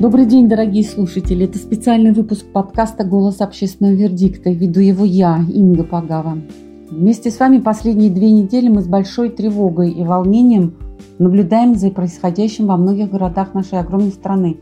Добрый день, дорогие слушатели. Это специальный выпуск подкаста «Голос общественного вердикта». Веду его я, Инга Пагава. Вместе с вами последние две недели мы с большой тревогой и волнением наблюдаем за происходящим во многих городах нашей огромной страны.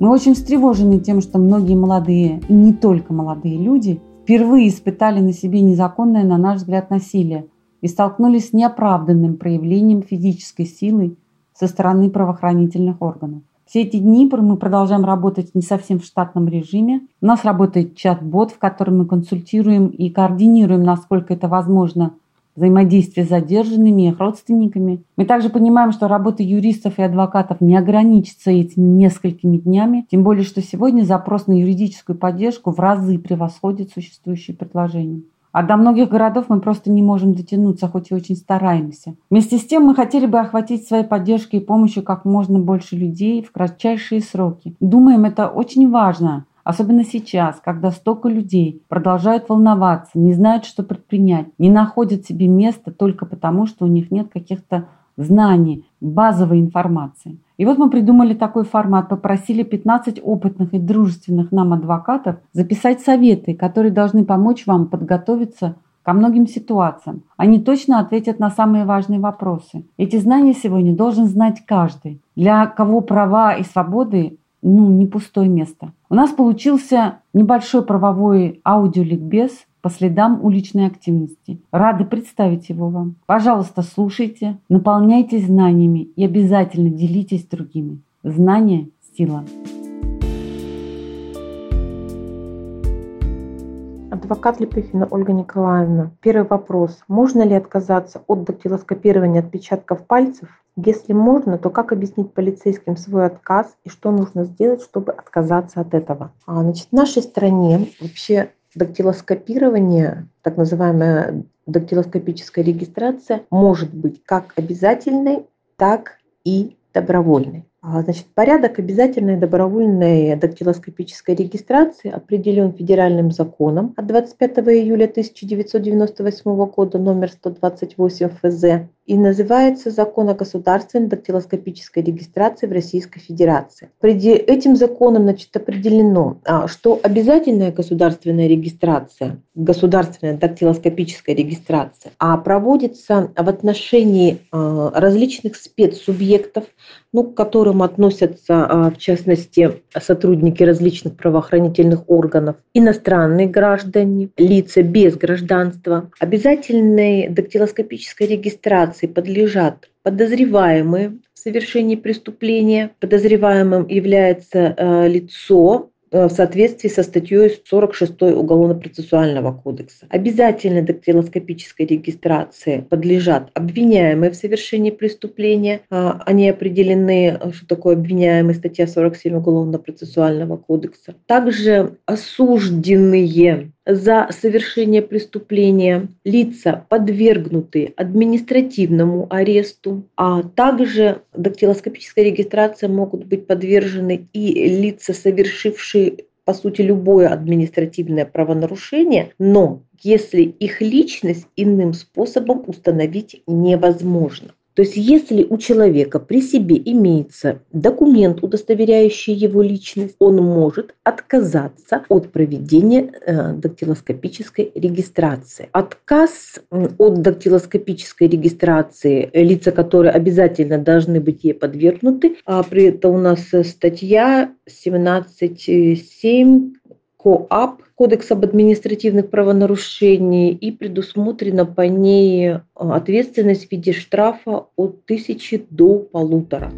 Мы очень встревожены тем, что многие молодые, и не только молодые люди, впервые испытали на себе незаконное, на наш взгляд, насилие и столкнулись с неоправданным проявлением физической силы со стороны правоохранительных органов. Все эти дни мы продолжаем работать не совсем в штатном режиме. У нас работает чат-бот, в котором мы консультируем и координируем, насколько это возможно, взаимодействие с задержанными их родственниками. Мы также понимаем, что работа юристов и адвокатов не ограничится этими несколькими днями, тем более, что сегодня запрос на юридическую поддержку в разы превосходит существующие предложения. А до многих городов мы просто не можем дотянуться, хоть и очень стараемся. Вместе с тем мы хотели бы охватить своей поддержкой и помощью как можно больше людей в кратчайшие сроки. Думаем, это очень важно, особенно сейчас, когда столько людей продолжают волноваться, не знают, что предпринять, не находят себе места только потому, что у них нет каких-то знаний, базовой информации. И вот мы придумали такой формат, попросили 15 опытных и дружественных нам адвокатов записать советы, которые должны помочь вам подготовиться ко многим ситуациям. Они точно ответят на самые важные вопросы. Эти знания сегодня должен знать каждый. Для кого права и свободы ну, не пустое место. У нас получился небольшой правовой аудиоликбез по следам уличной активности. Рады представить его вам. Пожалуйста, слушайте, наполняйтесь знаниями и обязательно делитесь с другими. Знание – сила. Адвокат Лепехина Ольга Николаевна. Первый вопрос. Можно ли отказаться от дактилоскопирования отпечатков пальцев? Если можно, то как объяснить полицейским свой отказ и что нужно сделать, чтобы отказаться от этого? А, значит, в нашей стране вообще дактилоскопирование, так называемая дактилоскопическая регистрация, может быть как обязательной, так и добровольной. А, значит, порядок обязательной добровольной дактилоскопической регистрации определен федеральным законом от 25 июля 1998 года номер 128 ФЗ и называется Закон о государственной дактилоскопической регистрации в Российской Федерации. Этим законом значит, определено, а, что обязательная государственная регистрация, государственная дактилоскопическая регистрация, а проводится в отношении а, различных спецсубъектов, ну, к которым относятся, а, в частности, сотрудники различных правоохранительных органов, иностранные граждане, лица без гражданства. Обязательной дактилоскопической регистрации подлежат подозреваемые в совершении преступления. Подозреваемым является э, лицо, Э, в соответствии со статьей 46 Уголовно-процессуального кодекса. Обязательной дактилоскопической регистрации подлежат обвиняемые в совершении преступления. А, они определены, что такое обвиняемый, статья 47 Уголовно-процессуального кодекса. Также осужденные за совершение преступления лица, подвергнутые административному аресту, а также дактилоскопической регистрации могут быть подвержены и лица, совершившие по сути, любое административное правонарушение, но если их личность иным способом установить невозможно. То есть если у человека при себе имеется документ, удостоверяющий его личность, он может отказаться от проведения э, дактилоскопической регистрации. Отказ от дактилоскопической регистрации, лица, которые обязательно должны быть ей подвергнуты, а при этом у нас статья 17.7 КОАП, Кодекс об административных правонарушениях, и предусмотрена по ней э, ответственность в виде штрафа от тысячи до полутора.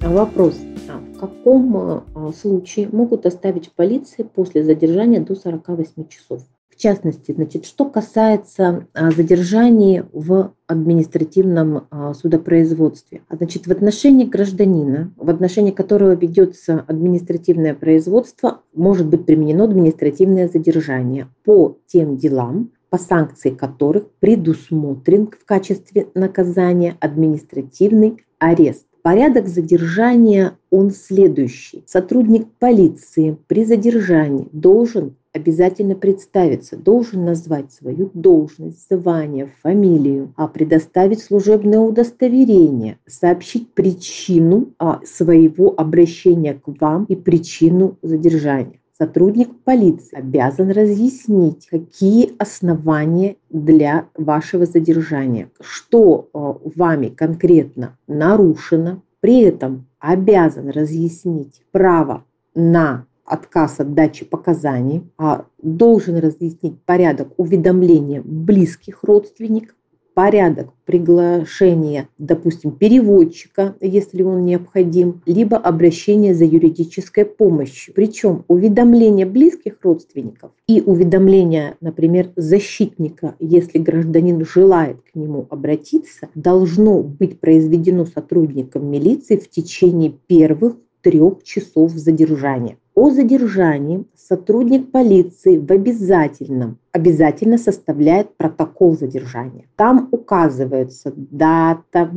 Вопрос. А в каком э, случае могут оставить в полиции после задержания до 48 часов? Частности, значит, что касается а, задержаний в административном а, судопроизводстве. А, значит, в отношении гражданина, в отношении которого ведется административное производство, может быть применено административное задержание по тем делам, по санкции которых предусмотрен в качестве наказания административный арест. Порядок задержания он следующий. Сотрудник полиции при задержании должен обязательно представиться, должен назвать свою должность, звание, фамилию, а предоставить служебное удостоверение, сообщить причину а, своего обращения к вам и причину задержания. Сотрудник полиции обязан разъяснить, какие основания для вашего задержания, что а, вами конкретно нарушено, при этом обязан разъяснить право на отказ от дачи показаний, а должен разъяснить порядок уведомления близких родственников, порядок приглашения, допустим, переводчика, если он необходим, либо обращение за юридической помощью. Причем уведомление близких родственников и уведомление, например, защитника, если гражданин желает к нему обратиться, должно быть произведено сотрудником милиции в течение первых трех часов задержания. О задержании сотрудник полиции в обязательном обязательно составляет протокол задержания. Там указывается дата,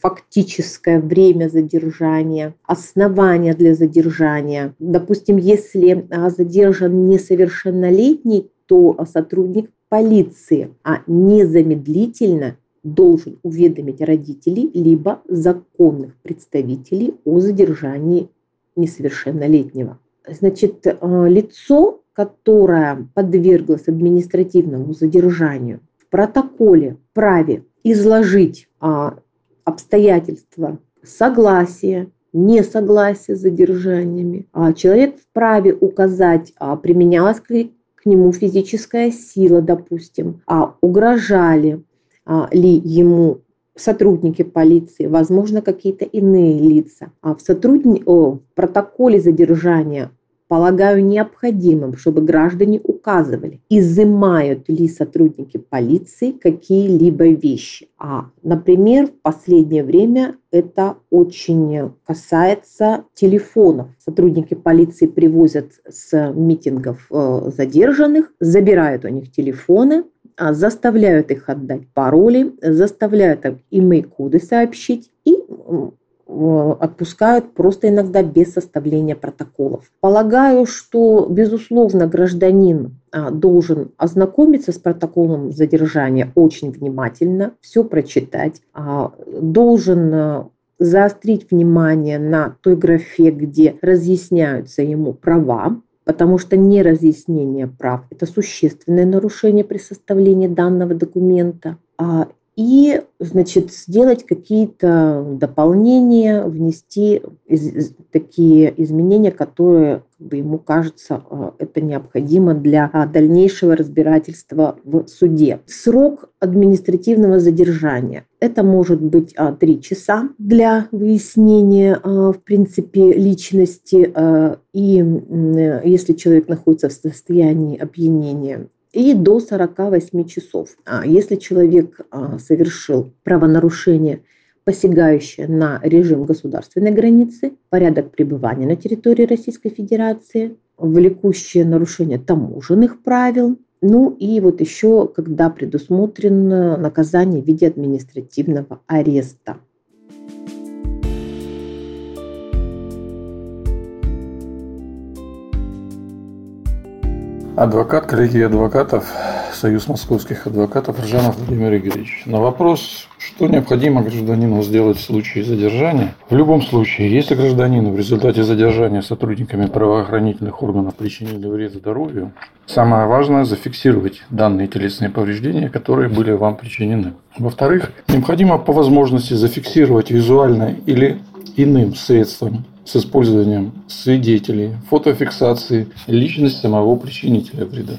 фактическое время задержания, основания для задержания. Допустим, если а, задержан несовершеннолетний, то сотрудник полиции а незамедлительно должен уведомить родителей либо законных представителей о задержании несовершеннолетнего. Значит, э, лицо, которое подверглось административному задержанию, в протоколе праве изложить а, обстоятельства согласия, несогласия с задержаниями. А человек вправе указать, а, применялась к, к нему физическая сила, допустим, а угрожали ли ему сотрудники полиции, возможно, какие-то иные лица. А в, сотрудни... О, в протоколе задержания полагаю необходимым, чтобы граждане указывали, изымают ли сотрудники полиции какие-либо вещи. А, например, в последнее время это очень касается телефонов. Сотрудники полиции привозят с митингов э, задержанных, забирают у них телефоны, а, заставляют их отдать пароли, заставляют им имей-коды сообщить и отпускают просто иногда без составления протоколов. Полагаю, что, безусловно, гражданин а, должен ознакомиться с протоколом задержания очень внимательно, все прочитать, а, должен заострить внимание на той графе, где разъясняются ему права, потому что неразъяснение прав – это существенное нарушение при составлении данного документа. А, и, значит, сделать какие-то дополнения, внести из, такие изменения, которые как бы, ему кажется, а, это необходимо для а, дальнейшего разбирательства в суде. Срок административного задержания. Это может быть три часа для выяснения, в принципе, личности. И если человек находится в состоянии опьянения, и до 48 часов. А если человек а, совершил правонарушение, посягающее на режим государственной границы, порядок пребывания на территории Российской Федерации, влекущее нарушение таможенных правил, ну и вот еще, когда предусмотрено наказание в виде административного ареста. Адвокат коллегии адвокатов, Союз московских адвокатов Ржанов Владимир Игоревич. На вопрос, что необходимо гражданину сделать в случае задержания. В любом случае, если гражданину в результате задержания сотрудниками правоохранительных органов причинили вред здоровью, самое важное зафиксировать данные телесные повреждения, которые были вам причинены. Во-вторых, необходимо по возможности зафиксировать визуально или иным средством с использованием свидетелей, фотофиксации личности самого причинителя вреда.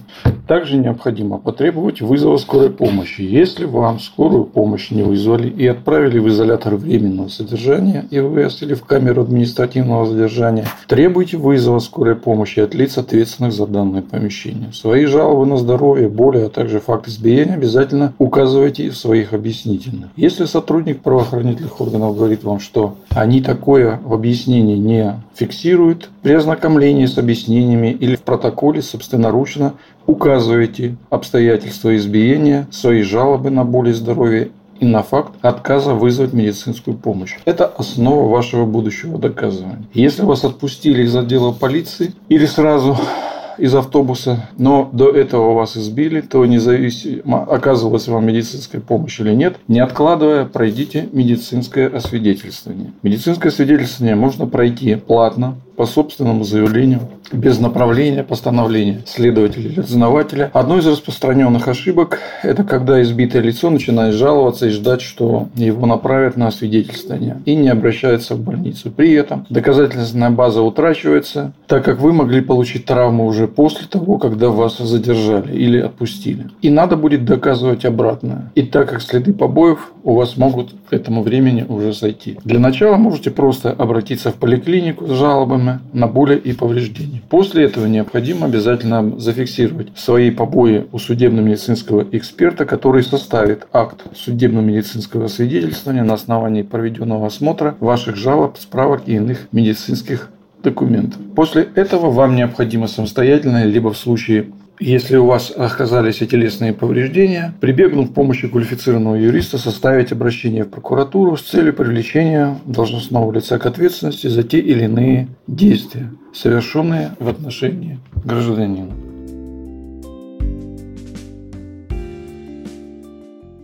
Также необходимо потребовать вызова скорой помощи. Если вам скорую помощь не вызвали и отправили в изолятор временного содержания ИВС или в камеру административного задержания, требуйте вызова скорой помощи от лиц, ответственных за данное помещение. Свои жалобы на здоровье, боли, а также факт избиения обязательно указывайте в своих объяснительных. Если сотрудник правоохранительных органов говорит вам, что они такое в объяснении не фиксируют, при ознакомлении с объяснениями или в протоколе собственноручно указываете обстоятельства избиения, свои жалобы на боль и здоровье и на факт отказа вызвать медицинскую помощь. Это основа вашего будущего доказывания. Если вас отпустили из отдела полиции или сразу из автобуса, но до этого вас избили, то независимо, оказывалась вам медицинская помощь или нет, не откладывая, пройдите медицинское освидетельствование. Медицинское освидетельствование можно пройти платно, по собственному заявлению, без направления постановления следователя или дознавателя. Одной из распространенных ошибок – это когда избитое лицо начинает жаловаться и ждать, что его направят на освидетельствование и не обращается в больницу. При этом доказательственная база утрачивается, так как вы могли получить травму уже после того, когда вас задержали или отпустили. И надо будет доказывать обратное. И так как следы побоев у вас могут к этому времени уже сойти. Для начала можете просто обратиться в поликлинику с жалобами травмы на боли и повреждения. После этого необходимо обязательно зафиксировать свои побои у судебно-медицинского эксперта, который составит акт судебно-медицинского свидетельствования на основании проведенного осмотра ваших жалоб, справок и иных медицинских документов. После этого вам необходимо самостоятельно, либо в случае если у вас оказались телесные повреждения, прибегнув к помощи квалифицированного юриста, составить обращение в прокуратуру с целью привлечения должностного лица к ответственности за те или иные действия, совершенные в отношении гражданина.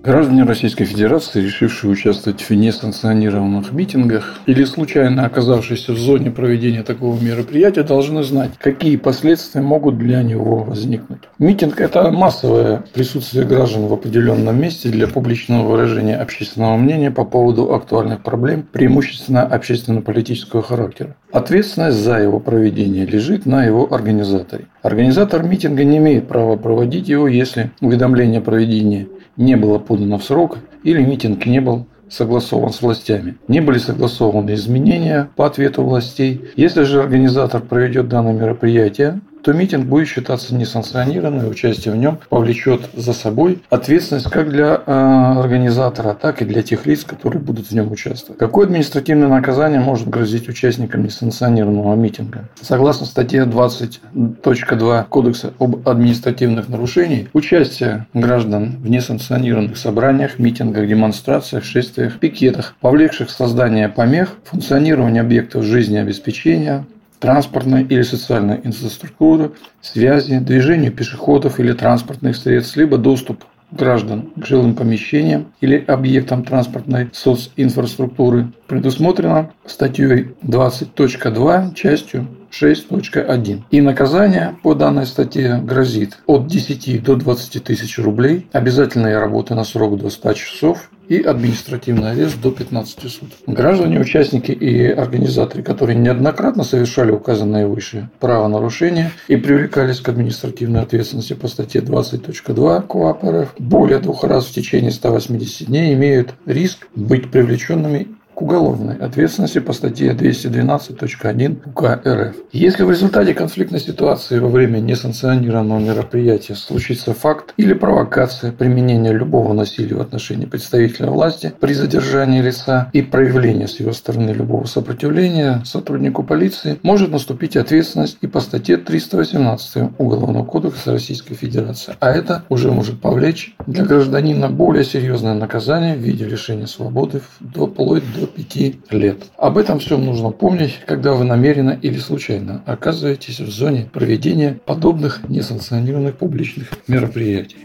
Граждане Российской Федерации, решившие участвовать в несанкционированных митингах или случайно оказавшиеся в зоне проведения такого мероприятия, должны знать, какие последствия могут для него возникнуть. Митинг – это массовое присутствие граждан в определенном месте для публичного выражения общественного мнения по поводу актуальных проблем, преимущественно общественно-политического характера. Ответственность за его проведение лежит на его организаторе. Организатор митинга не имеет права проводить его, если уведомление о проведении не было подано в срок или митинг не был согласован с властями. Не были согласованы изменения по ответу властей. Если же организатор проведет данное мероприятие, то митинг будет считаться несанкционированным, участие в нем повлечет за собой ответственность как для э, организатора, так и для тех лиц, которые будут в нем участвовать. Какое административное наказание может грозить участникам несанкционированного митинга? Согласно статье 20.2 Кодекса об административных нарушениях, участие граждан в несанкционированных собраниях, митингах, демонстрациях, шествиях, пикетах, повлекших создание помех, функционирование объектов жизнеобеспечения, транспортной или социальной инфраструктуры, связи, движению пешеходов или транспортных средств, либо доступ граждан к жилым помещениям или объектам транспортной социнфраструктуры. Предусмотрено статьей 20.2 частью 6.1. И наказание по данной статье грозит от 10 до 20 тысяч рублей, обязательная работа на срок до 100 часов и административный арест до 15 суток. Граждане, участники и организаторы, которые неоднократно совершали указанные выше правонарушения и привлекались к административной ответственности по статье 20.2 КОАП РФ, более двух раз в течение 180 дней имеют риск быть привлеченными к уголовной ответственности по статье 212.1 УК РФ. Если в результате конфликтной ситуации во время несанкционированного мероприятия случится факт или провокация применения любого насилия в отношении представителя власти при задержании лица и проявлении с его стороны любого сопротивления сотруднику полиции, может наступить ответственность и по статье 318 Уголовного кодекса Российской Федерации. А это уже может повлечь для гражданина более серьезное наказание в виде лишения свободы вплоть до до 5 лет. Об этом всем нужно помнить, когда вы намеренно или случайно оказываетесь в зоне проведения подобных несанкционированных публичных мероприятий.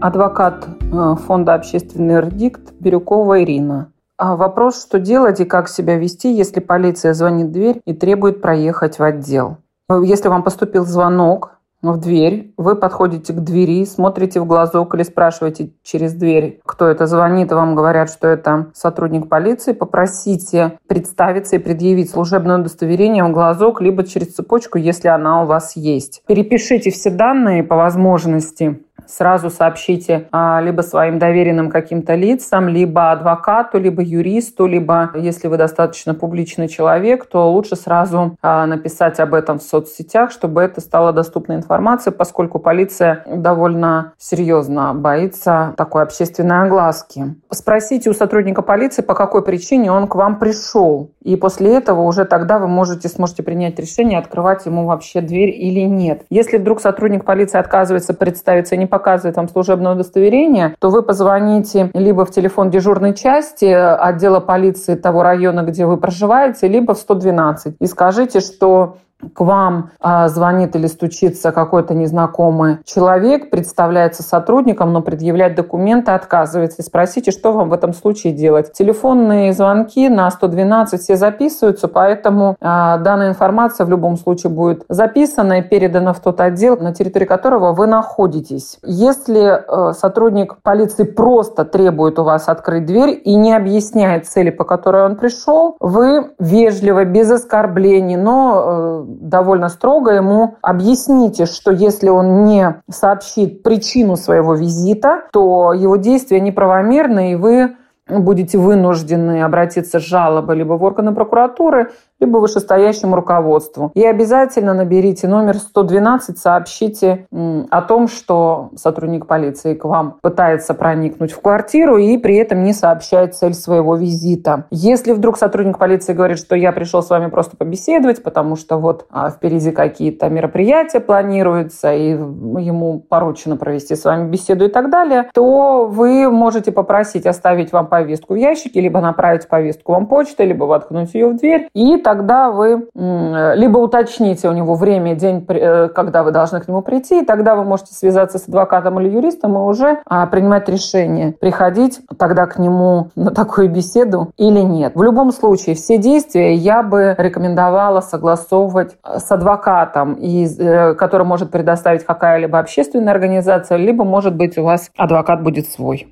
Адвокат э, фонда «Общественный вердикт» Бирюкова Ирина. А вопрос, что делать и как себя вести, если полиция звонит в дверь и требует проехать в отдел. Если вам поступил звонок, в дверь, вы подходите к двери, смотрите в глазок или спрашиваете через дверь, кто это звонит, и вам говорят, что это сотрудник полиции, попросите представиться и предъявить служебное удостоверение в глазок, либо через цепочку, если она у вас есть. Перепишите все данные по возможности сразу сообщите а, либо своим доверенным каким-то лицам, либо адвокату, либо юристу, либо, если вы достаточно публичный человек, то лучше сразу а, написать об этом в соцсетях, чтобы это стало доступной информацией, поскольку полиция довольно серьезно боится такой общественной огласки. Спросите у сотрудника полиции, по какой причине он к вам пришел. И после этого уже тогда вы можете, сможете принять решение, открывать ему вообще дверь или нет. Если вдруг сотрудник полиции отказывается представиться и не показывает вам служебное удостоверение, то вы позвоните либо в телефон дежурной части отдела полиции того района, где вы проживаете, либо в 112 и скажите, что к вам а, звонит или стучится какой-то незнакомый человек, представляется сотрудником, но предъявлять документы отказывается. Спросите, что вам в этом случае делать. Телефонные звонки на 112 все записываются, поэтому а, данная информация в любом случае будет записана и передана в тот отдел, на территории которого вы находитесь. Если а, сотрудник полиции просто требует у вас открыть дверь и не объясняет цели, по которой он пришел, вы вежливо, без оскорблений, но э, довольно строго ему объясните, что если он не сообщит причину своего визита, то его действия неправомерны, и вы будете вынуждены обратиться с жалобой либо в органы прокуратуры, либо вышестоящему руководству. И обязательно наберите номер 112, сообщите о том, что сотрудник полиции к вам пытается проникнуть в квартиру и при этом не сообщает цель своего визита. Если вдруг сотрудник полиции говорит, что я пришел с вами просто побеседовать, потому что вот а, впереди какие-то мероприятия планируются, и ему поручено провести с вами беседу и так далее, то вы можете попросить оставить вам повестку в ящике, либо направить повестку вам почтой, либо воткнуть ее в дверь, и тогда вы либо уточните у него время, день, э, когда вы должны к нему прийти, и тогда вы можете связаться с адвокатом или юристом и уже а, принимать решение, приходить тогда к нему на такую беседу или нет. В любом случае, все действия я бы рекомендовала согласовывать с адвокатом, и, э, который может предоставить какая-либо общественная организация, либо, может быть, у вас адвокат будет свой.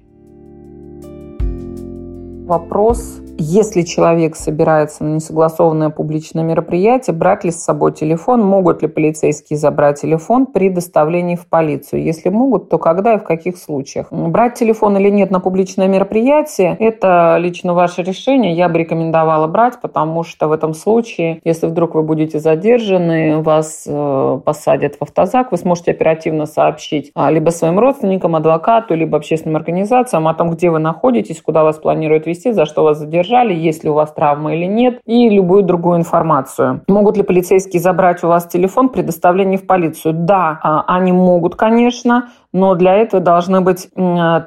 Вопрос если человек собирается на несогласованное публичное мероприятие, брать ли с собой телефон, могут ли полицейские забрать телефон при доставлении в полицию? Если могут, то когда и в каких случаях? Брать телефон или нет на публичное мероприятие – это лично ваше решение. Я бы рекомендовала брать, потому что в этом случае, если вдруг вы будете задержаны, вас э, посадят в автозак, вы сможете оперативно сообщить а, либо своим родственникам, адвокату, либо общественным организациям о том, где вы находитесь, куда вас планируют вести, за что вас задержали, задержали, есть ли у вас травма или нет, и любую другую информацию. Могут ли полицейские забрать у вас телефон при доставлении в полицию? Да, а, они могут, конечно, но для этого должны быть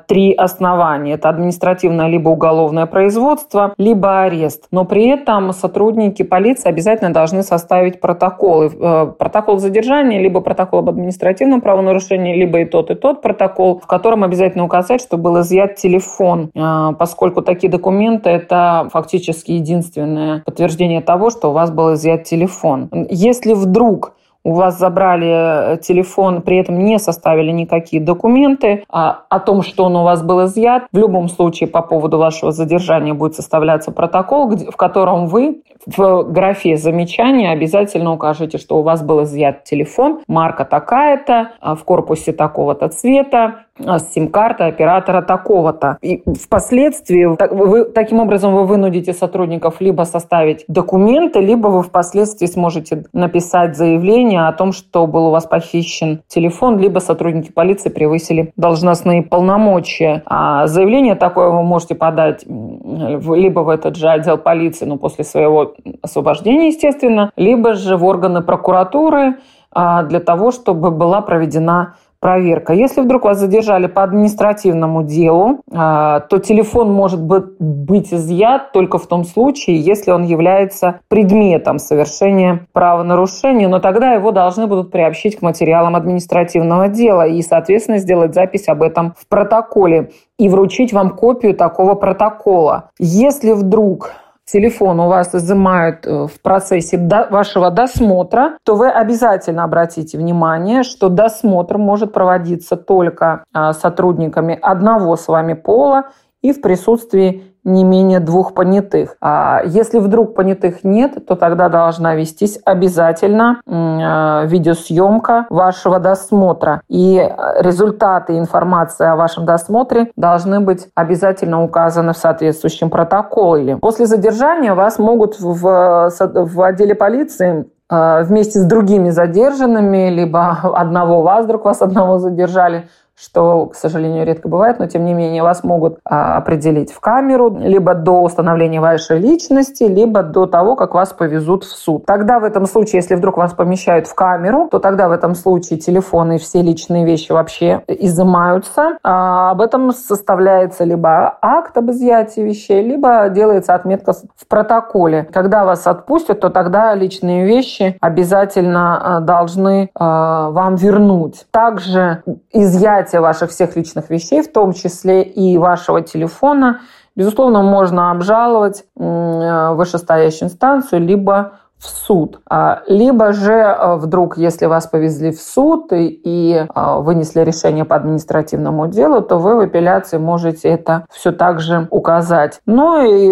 три основания. Это административное либо уголовное производство, либо арест. Но при этом сотрудники полиции обязательно должны составить протоколы. Э, протокол задержания, либо протокол об административном правонарушении, либо и тот, и тот протокол, в котором обязательно указать, что был изъят телефон, э, поскольку такие документы – это фактически единственное подтверждение того, что у вас был изъят телефон. Если вдруг у вас забрали э, телефон, при этом не составили никакие документы а, о том, что он у вас был изъят. В любом случае по поводу вашего задержания будет составляться протокол, в котором вы в графе замечания обязательно укажите, что у вас был изъят телефон, марка такая-то, а, в корпусе такого-то цвета, а, сим-карта оператора такого-то. И впоследствии вы, таким образом вы вынудите сотрудников либо составить документы, либо вы впоследствии сможете написать заявление о том, что был у вас похищен телефон, либо сотрудники полиции превысили должностные полномочия. А заявление такое вы можете подать либо в этот же отдел полиции, но после своего освобождения, естественно, либо же в органы прокуратуры а, для того, чтобы была проведена проверка. Если вдруг вас задержали по административному делу, а, то телефон может быть изъят только в том случае, если он является предметом совершения правонарушения, но тогда его должны будут приобщить к материалам административного дела и, соответственно, сделать запись об этом в протоколе и вручить вам копию такого протокола. Если вдруг телефон у вас изымают э, в процессе вашего досмотра, то вы обязательно обратите внимание, что досмотр может проводиться только а, сотрудниками одного с вами пола и в присутствии не менее двух понятых. А если вдруг понятых нет, то тогда должна вестись обязательно а, видеосъемка вашего досмотра. И результаты информации о вашем досмотре должны быть обязательно указаны в соответствующем протоколе. После задержания вас могут в, в отделе полиции а, вместе с другими задержанными, либо одного вас, вдруг вас одного задержали, что, к сожалению, редко бывает, но тем не менее вас могут а, определить в камеру либо до установления вашей личности, либо до того, как вас повезут в суд. Тогда в этом случае, если вдруг вас помещают в камеру, то тогда в этом случае телефоны и все личные вещи вообще изымаются. А об этом составляется либо акт об изъятии вещей, либо делается отметка в протоколе. Когда вас отпустят, то тогда личные вещи обязательно а, должны а, вам вернуть. Также изъятие изъятие ваших всех личных вещей, в том числе и вашего телефона, безусловно, можно обжаловать в вышестоящую инстанцию, либо в суд. А, либо же э, вдруг, если вас повезли в суд и, и а, вынесли решение по административному делу, то вы в апелляции можете это все также указать. Ну и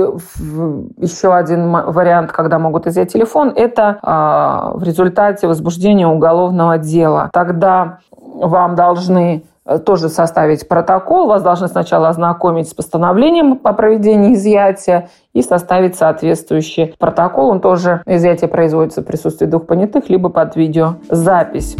еще один вариант, когда могут изъять телефон, это а, в результате возбуждения уголовного дела. Тогда вам должны Э, тоже составить протокол. Вас должны сначала ознакомить с постановлением о проведении изъятия и составить соответствующий протокол. Он тоже, изъятие производится в присутствии двух понятых, либо под видеозапись.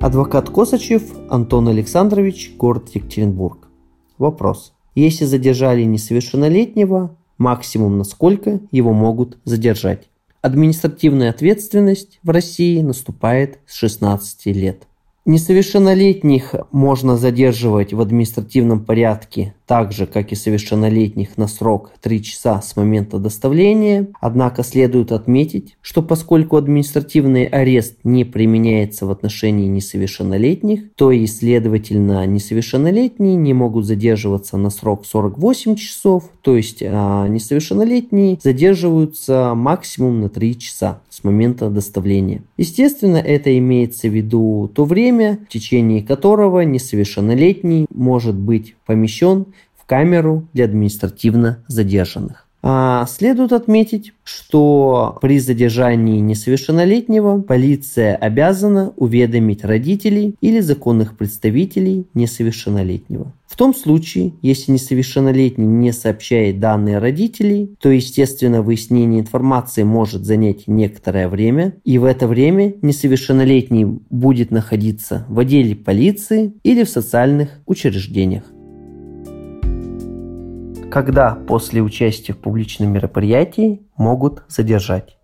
Адвокат Косачев Антон Александрович, город Екатеринбург. Вопрос. Если задержали несовершеннолетнего, максимум на сколько его могут задержать? Административная ответственность в России наступает с 16 лет. Несовершеннолетних можно задерживать в административном порядке так же, как и совершеннолетних на срок 3 часа с момента доставления. Однако следует отметить, что поскольку административный арест не применяется в отношении несовершеннолетних, то и, следовательно, несовершеннолетние не могут задерживаться на срок 48 часов, то есть а несовершеннолетние задерживаются максимум на 3 часа с момента доставления. Естественно, это имеется в виду то время, в течение которого несовершеннолетний может быть помещен в камеру для административно задержанных. А следует отметить, что при задержании несовершеннолетнего полиция обязана уведомить родителей или законных представителей несовершеннолетнего. В том случае, если несовершеннолетний не сообщает данные родителей, то, естественно, выяснение информации может занять некоторое время, и в это время несовершеннолетний будет находиться в отделе полиции или в социальных учреждениях когда после участия в публичном мероприятии могут задержать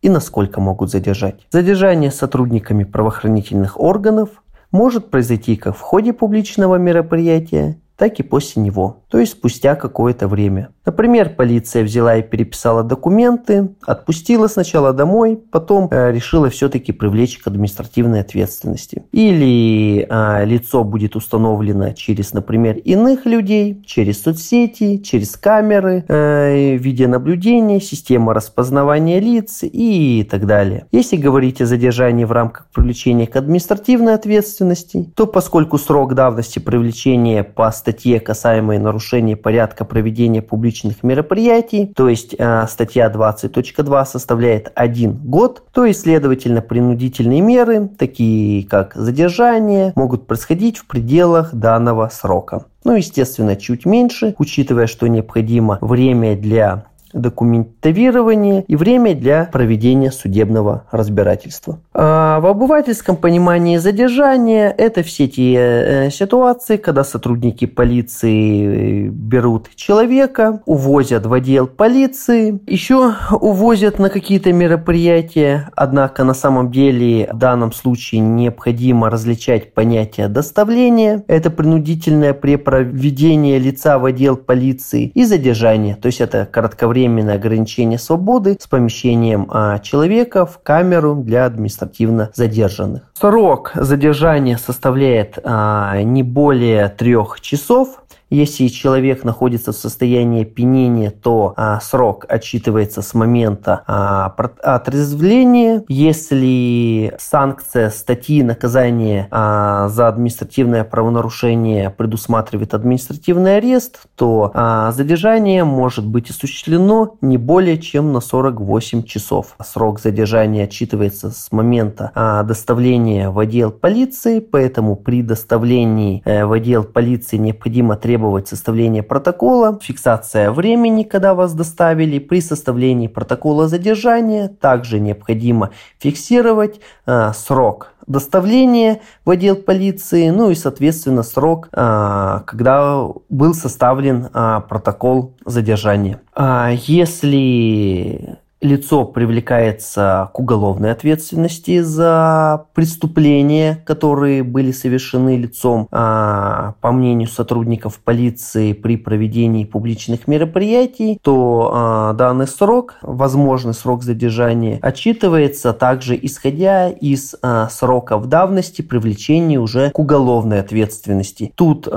и насколько могут задержать. Задержание сотрудниками правоохранительных органов может произойти как в ходе публичного мероприятия, так и после него, то есть спустя какое-то время. Например, полиция взяла и переписала документы, отпустила сначала домой, потом э, решила все-таки привлечь к административной ответственности. Или э, лицо будет установлено через, например, иных людей, через соцсети, через камеры, э, видеонаблюдения, система распознавания лиц и так далее. Если говорить о задержании в рамках привлечения к административной ответственности, то поскольку срок давности привлечения по статье, касаемой нарушения порядка проведения публичных мероприятий, то есть э, статья 20.2 составляет один год, то есть, следовательно, принудительные меры, такие как задержание, могут происходить в пределах данного срока. Ну, естественно, чуть меньше, учитывая, что необходимо время для документирование и время для проведения судебного разбирательства. А в обывательском понимании задержания это все те э, ситуации, когда сотрудники полиции берут человека, увозят в отдел полиции, еще увозят на какие-то мероприятия, однако на самом деле в данном случае необходимо различать понятие доставления, это принудительное препроведение лица в отдел полиции и задержание, то есть это кратковременное временное ограничение свободы с помещением а, человека в камеру для административно задержанных. Срок задержания составляет а, не более трех часов. Если человек находится в состоянии опьянения, то а, срок отчитывается с момента а, отрезвления. Если санкция статьи наказания а, за административное правонарушение предусматривает административный арест, то а, задержание может быть осуществлено не более чем на 48 часов. Срок задержания отчитывается с момента а, доставления в отдел полиции, поэтому при доставлении э, в отдел полиции необходимо требовать требовать составления протокола, фиксация времени, когда вас доставили. При составлении протокола задержания также необходимо фиксировать э, срок доставления в отдел полиции, ну и, соответственно, срок, э, когда был составлен э, протокол задержания. А если лицо привлекается к уголовной ответственности за преступления, которые были совершены лицом, а, по мнению сотрудников полиции при проведении публичных мероприятий, то а, данный срок, возможный срок задержания, отчитывается также исходя из а, сроков давности привлечения уже к уголовной ответственности. Тут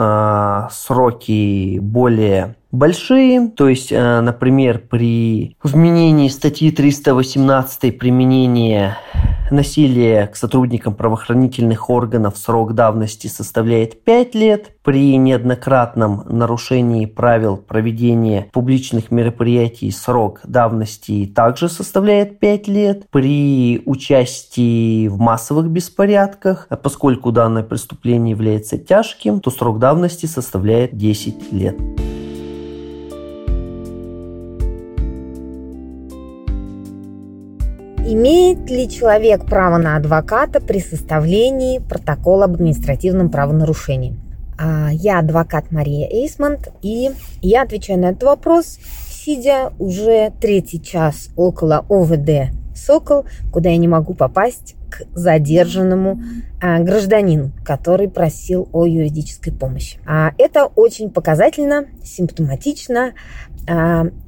сроки более большие, то есть, э, например, при вменении статьи 318 применение насилия к сотрудникам правоохранительных органов срок давности составляет 5 лет. При неоднократном нарушении правил проведения публичных мероприятий срок давности также составляет 5 лет. При участии в массовых беспорядках, поскольку данное преступление является тяжким, то срок давности составляет 10 лет. Имеет ли человек право на адвоката при составлении протокола об административном правонарушении? А, я адвокат Мария Эйсмонт, и я отвечаю на этот вопрос, сидя уже третий час около ОВД «Сокол», куда я не могу попасть к задержанному а, гражданину, который просил о юридической помощи. А, это очень показательно, симптоматично,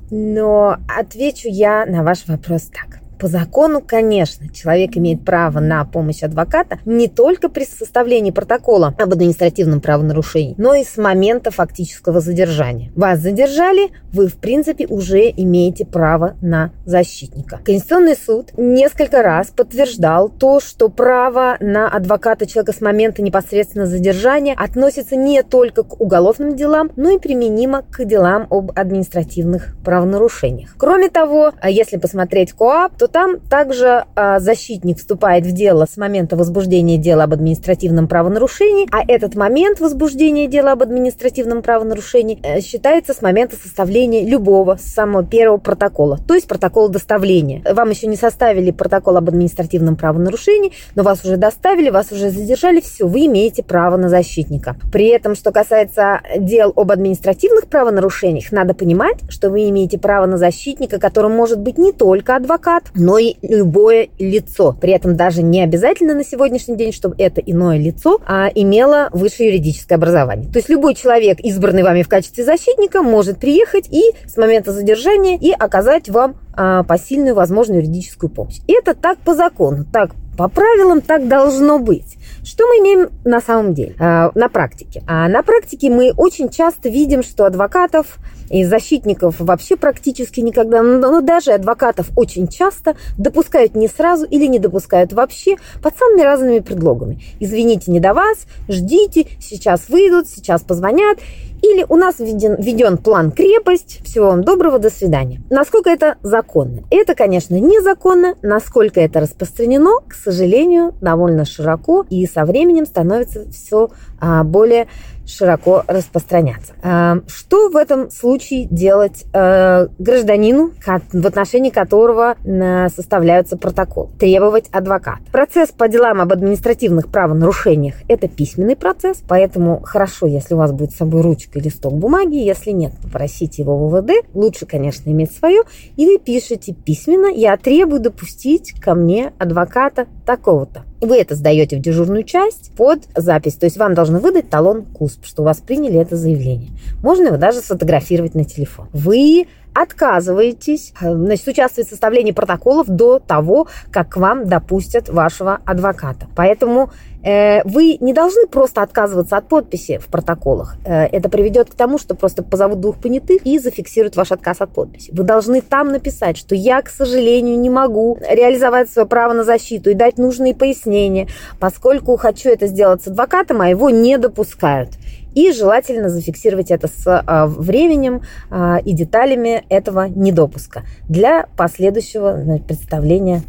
но отвечу я на ваш вопрос так. По закону, конечно, человек имеет право на помощь адвоката не только при составлении протокола об административном правонарушении, но и с момента фактического задержания. Вас задержали, вы, в принципе, уже имеете право на защитника. Конституционный суд несколько раз подтверждал то, что право на адвоката человека с момента непосредственно задержания относится не только к уголовным делам, но и применимо к делам об административных правонарушениях. Кроме того, если посмотреть КОАП, то там также а, защитник вступает в дело с момента возбуждения дела об административном правонарушении, а этот момент возбуждения дела об административном правонарушении э, считается с момента составления любого самого первого протокола, то есть протокола доставления. Вам еще не составили протокол об административном правонарушении, но вас уже доставили, вас уже задержали, все, вы имеете право на защитника. При этом, что касается дел об административных правонарушениях, надо понимать, что вы имеете право на защитника, которым может быть не только адвокат, но и любое лицо. При этом даже не обязательно на сегодняшний день, чтобы это иное лицо а, имело высшее юридическое образование. То есть любой человек, избранный вами в качестве защитника, может приехать и с момента задержания и оказать вам а, посильную возможную юридическую помощь. Это так по закону, так по правилам так должно быть. Что мы имеем на самом деле, э, на практике? А на практике мы очень часто видим, что адвокатов и защитников вообще практически никогда, но даже адвокатов очень часто допускают не сразу или не допускают вообще под самыми разными предлогами. Извините, не до вас, ждите, сейчас выйдут, сейчас позвонят. Или у нас введен, введен план крепость, всего вам доброго, до свидания. Насколько это законно? Это, конечно, незаконно. Насколько это распространено, к сожалению, довольно широко и со временем становится все а, более широко распространяться. А, что в этом случае делать а, гражданину, в отношении которого составляются протокол? Требовать адвоката. Процесс по делам об административных правонарушениях – это письменный процесс, поэтому хорошо, если у вас будет с собой ручка и листок бумаги, если нет, попросите его в ВВД, лучше, конечно, иметь свое, и вы пишете письменно «Я требую допустить ко мне адвоката такого-то». Вы это сдаете в дежурную часть под запись. То есть вам должны выдать талон КУСП, что у вас приняли это заявление. Можно его даже сфотографировать на телефон. Вы отказываетесь э, значит, участвовать в составлении протоколов до того, как вам допустят вашего адвоката. Поэтому вы не должны просто отказываться от подписи в протоколах. Э, это приведет к тому, что просто позовут двух понятых и зафиксируют ваш отказ от подписи. Вы должны там написать, что я, к сожалению, не могу реализовать свое право на защиту и дать нужные пояснения, поскольку хочу это сделать с адвокатом, а его не допускают. И желательно зафиксировать это с а, временем и деталями этого недопуска для последующего представления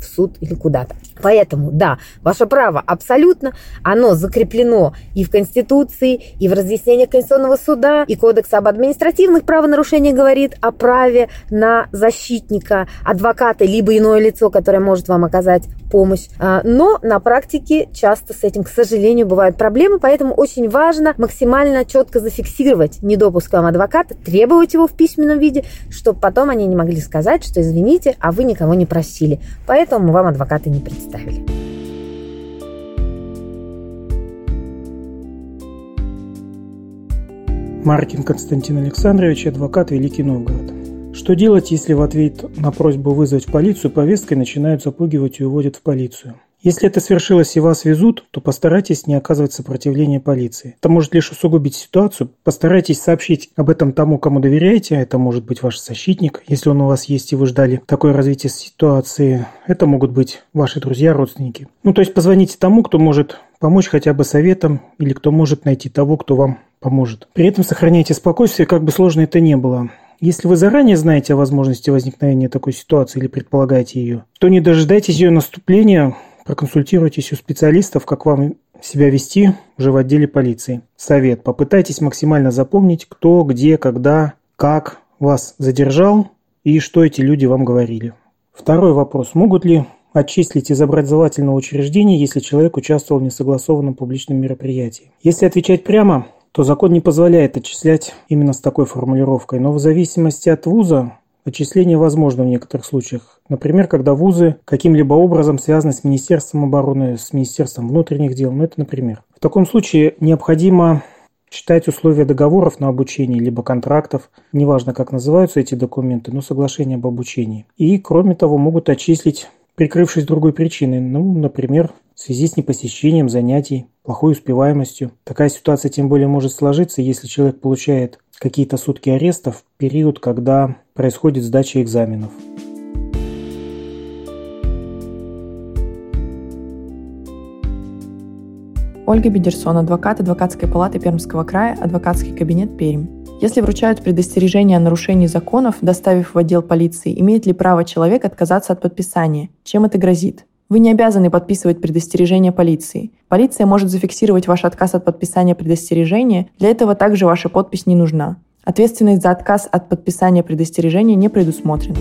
в суд или куда-то. Поэтому, да, ваше право абсолютно, оно закреплено и в Конституции, и в разъяснениях Конституционного суда, и Кодекс об административных правонарушениях говорит о праве на защитника, адвоката, либо иное лицо, которое может вам оказать помощь. А, но на практике часто с этим, к сожалению, бывают проблемы, поэтому очень важно максимально четко зафиксировать недопуск вам адвоката, требовать его в письменном виде, чтобы потом они не могли сказать, что извините, а вы никого не просили. Поэтому вам адвоката не представили. Маркин Константин Александрович, адвокат Великий Новгород. Что делать, если в ответ на просьбу вызвать полицию повесткой начинают запугивать и уводят в полицию? Если это свершилось и вас везут, то постарайтесь не оказывать сопротивления полиции. Это может лишь усугубить ситуацию. Постарайтесь сообщить об этом тому, кому доверяете. Это может быть ваш защитник, если он у вас есть и вы ждали такое развитие ситуации. Это могут быть ваши друзья, родственники. Ну, то есть позвоните тому, кто может помочь хотя бы советом или кто может найти того, кто вам поможет. При этом сохраняйте спокойствие, как бы сложно это ни было. Если вы заранее знаете о возможности возникновения такой ситуации или предполагаете ее, то не дожидайтесь ее наступления, Проконсультируйтесь у специалистов, как вам себя вести уже в отделе полиции. Совет. Попытайтесь максимально запомнить, кто, где, когда, как вас задержал и что эти люди вам говорили. Второй вопрос. Могут ли отчислить из образовательного учреждения, если человек участвовал в несогласованном публичном мероприятии? Если отвечать прямо, то закон не позволяет отчислять именно с такой формулировкой, но в зависимости от вуза Отчисление возможно в некоторых случаях. Например, когда вузы каким-либо образом связаны с Министерством обороны, с Министерством внутренних дел. Ну, это например. В таком случае необходимо читать условия договоров на обучение, либо контрактов, неважно, как называются эти документы, но соглашение об обучении. И, кроме того, могут отчислить, прикрывшись другой причиной, ну, например, в связи с непосещением занятий, плохой успеваемостью. Такая ситуация тем более может сложиться, если человек получает какие-то сутки ареста в период, когда происходит сдача экзаменов. Ольга Бедерсон, адвокат адвокатской палаты Пермского края, адвокатский кабинет Пермь. Если вручают предостережение о нарушении законов, доставив в отдел полиции, имеет ли право человек отказаться от подписания? Чем это грозит? Вы не обязаны подписывать предостережение полиции. Полиция может зафиксировать ваш отказ от подписания предостережения, для этого также ваша подпись не нужна. Ответственность за отказ от подписания предостережения не предусмотрена.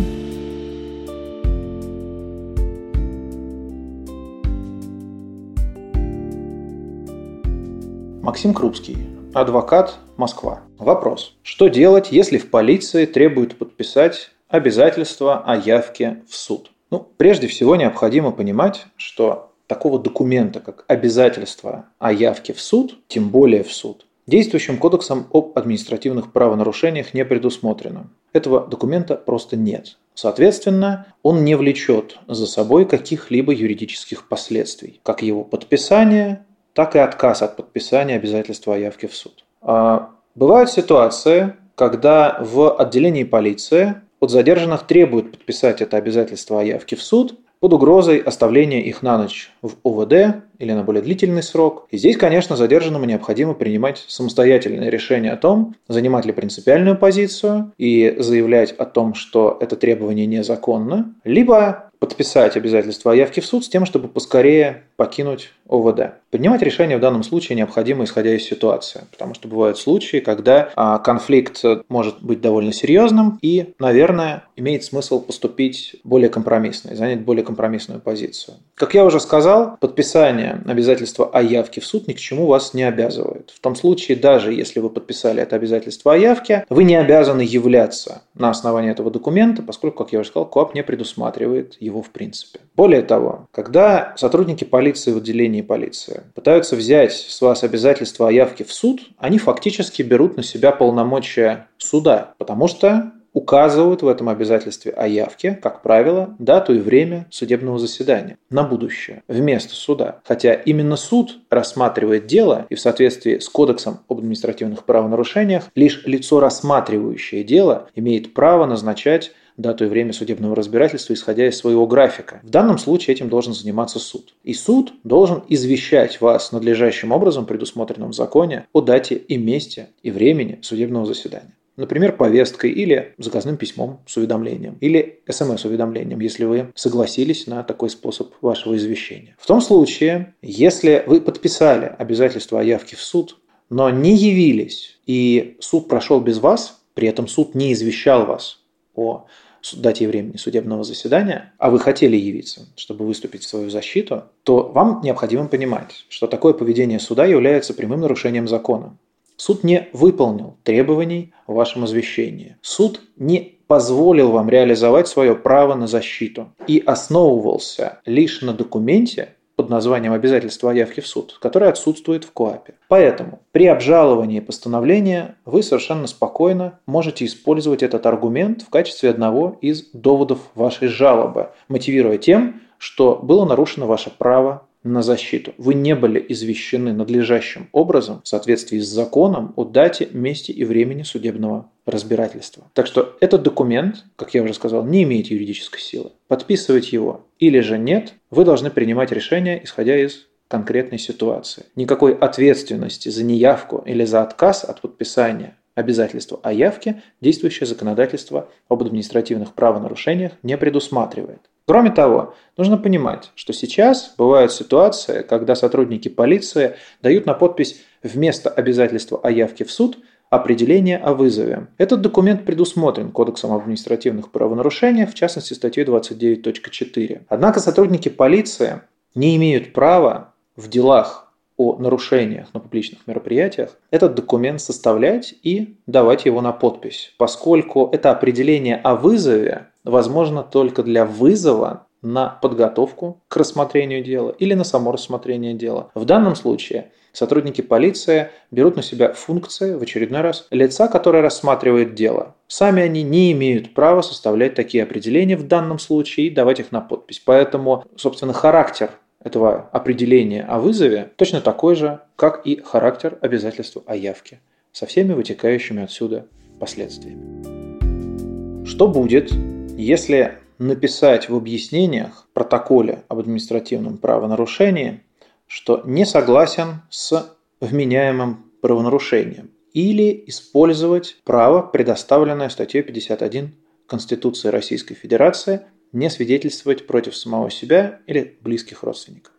Максим Крупский, адвокат, Москва. Вопрос. Что делать, если в полиции требуют подписать обязательства о явке в суд? Ну, прежде всего необходимо понимать, что такого документа, как обязательство о явке в суд, тем более в суд, действующим кодексом об административных правонарушениях не предусмотрено. Этого документа просто нет. Соответственно, он не влечет за собой каких-либо юридических последствий, как его подписание, так и отказ от подписания обязательства о явке в суд. А бывают ситуации, когда в отделении полиции от задержанных требуют подписать это обязательство о явке в суд под угрозой оставления их на ночь в ОВД или на более длительный срок. И здесь, конечно, задержанному необходимо принимать самостоятельное решение о том, занимать ли принципиальную позицию и заявлять о том, что это требование незаконно, либо подписать обязательство о явке в суд с тем, чтобы поскорее покинуть ОВД. Поднимать решение в данном случае необходимо, исходя из ситуации, потому что бывают случаи, когда а, конфликт может быть довольно серьезным и, наверное, имеет смысл поступить более компромиссно и занять более компромиссную позицию. Как я уже сказал, подписание обязательства о явке в суд ни к чему вас не обязывает. В том случае, даже если вы подписали это обязательство о явке, вы не обязаны являться на основании этого документа, поскольку, как я уже сказал, КОАП не предусматривает его в принципе. Более того, когда сотрудники полиции в отделении полиции пытаются взять с вас обязательства о явке в суд, они фактически берут на себя полномочия суда, потому что указывают в этом обязательстве о явке, как правило, дату и время судебного заседания на будущее, вместо суда. Хотя именно суд рассматривает дело, и в соответствии с Кодексом об административных правонарушениях лишь лицо, рассматривающее дело, имеет право назначать дату и время судебного разбирательства, исходя из своего графика. В данном случае этим должен заниматься суд. И суд должен извещать вас надлежащим образом, предусмотренным в законе, о дате и месте и времени судебного заседания. Например, повесткой или заказным письмом с уведомлением, или смс-уведомлением, если вы согласились на такой способ вашего извещения. В том случае, если вы подписали обязательство о явке в суд, но не явились, и суд прошел без вас, при этом суд не извещал вас о дате и времени судебного заседания, а вы хотели явиться, чтобы выступить в свою защиту, то вам необходимо понимать, что такое поведение суда является прямым нарушением закона. Суд не выполнил требований в вашем извещении. Суд не позволил вам реализовать свое право на защиту и основывался лишь на документе, под названием «Обязательство о явке в суд», которое отсутствует в КОАПе. Поэтому при обжаловании постановления вы совершенно спокойно можете использовать этот аргумент в качестве одного из доводов вашей жалобы, мотивируя тем, что было нарушено ваше право на защиту. Вы не были извещены надлежащим образом в соответствии с законом о дате, месте и времени судебного разбирательства. Так что этот документ, как я уже сказал, не имеет юридической силы. Подписывать его или же нет, вы должны принимать решение, исходя из конкретной ситуации. Никакой ответственности за неявку или за отказ от подписания обязательства о явке действующее законодательство об административных правонарушениях не предусматривает. Кроме того, нужно понимать, что сейчас бывают ситуации, когда сотрудники полиции дают на подпись вместо обязательства о явке в суд определение о вызове. Этот документ предусмотрен Кодексом об административных правонарушениях, в частности статьей 29.4. Однако сотрудники полиции не имеют права в делах о нарушениях на публичных мероприятиях этот документ составлять и давать его на подпись, поскольку это определение о вызове возможно только для вызова на подготовку к рассмотрению дела или на само рассмотрение дела. В данном случае сотрудники полиции берут на себя функции в очередной раз лица, которое рассматривает дело. Сами они не имеют права составлять такие определения в данном случае и давать их на подпись. Поэтому, собственно, характер этого определения о вызове точно такой же, как и характер обязательства о явке, со всеми вытекающими отсюда последствиями. Что будет, если написать в объяснениях протоколе об административном правонарушении, что не согласен с вменяемым правонарушением или использовать право, предоставленное статьей 51 Конституции Российской Федерации, не свидетельствовать против самого себя или близких родственников.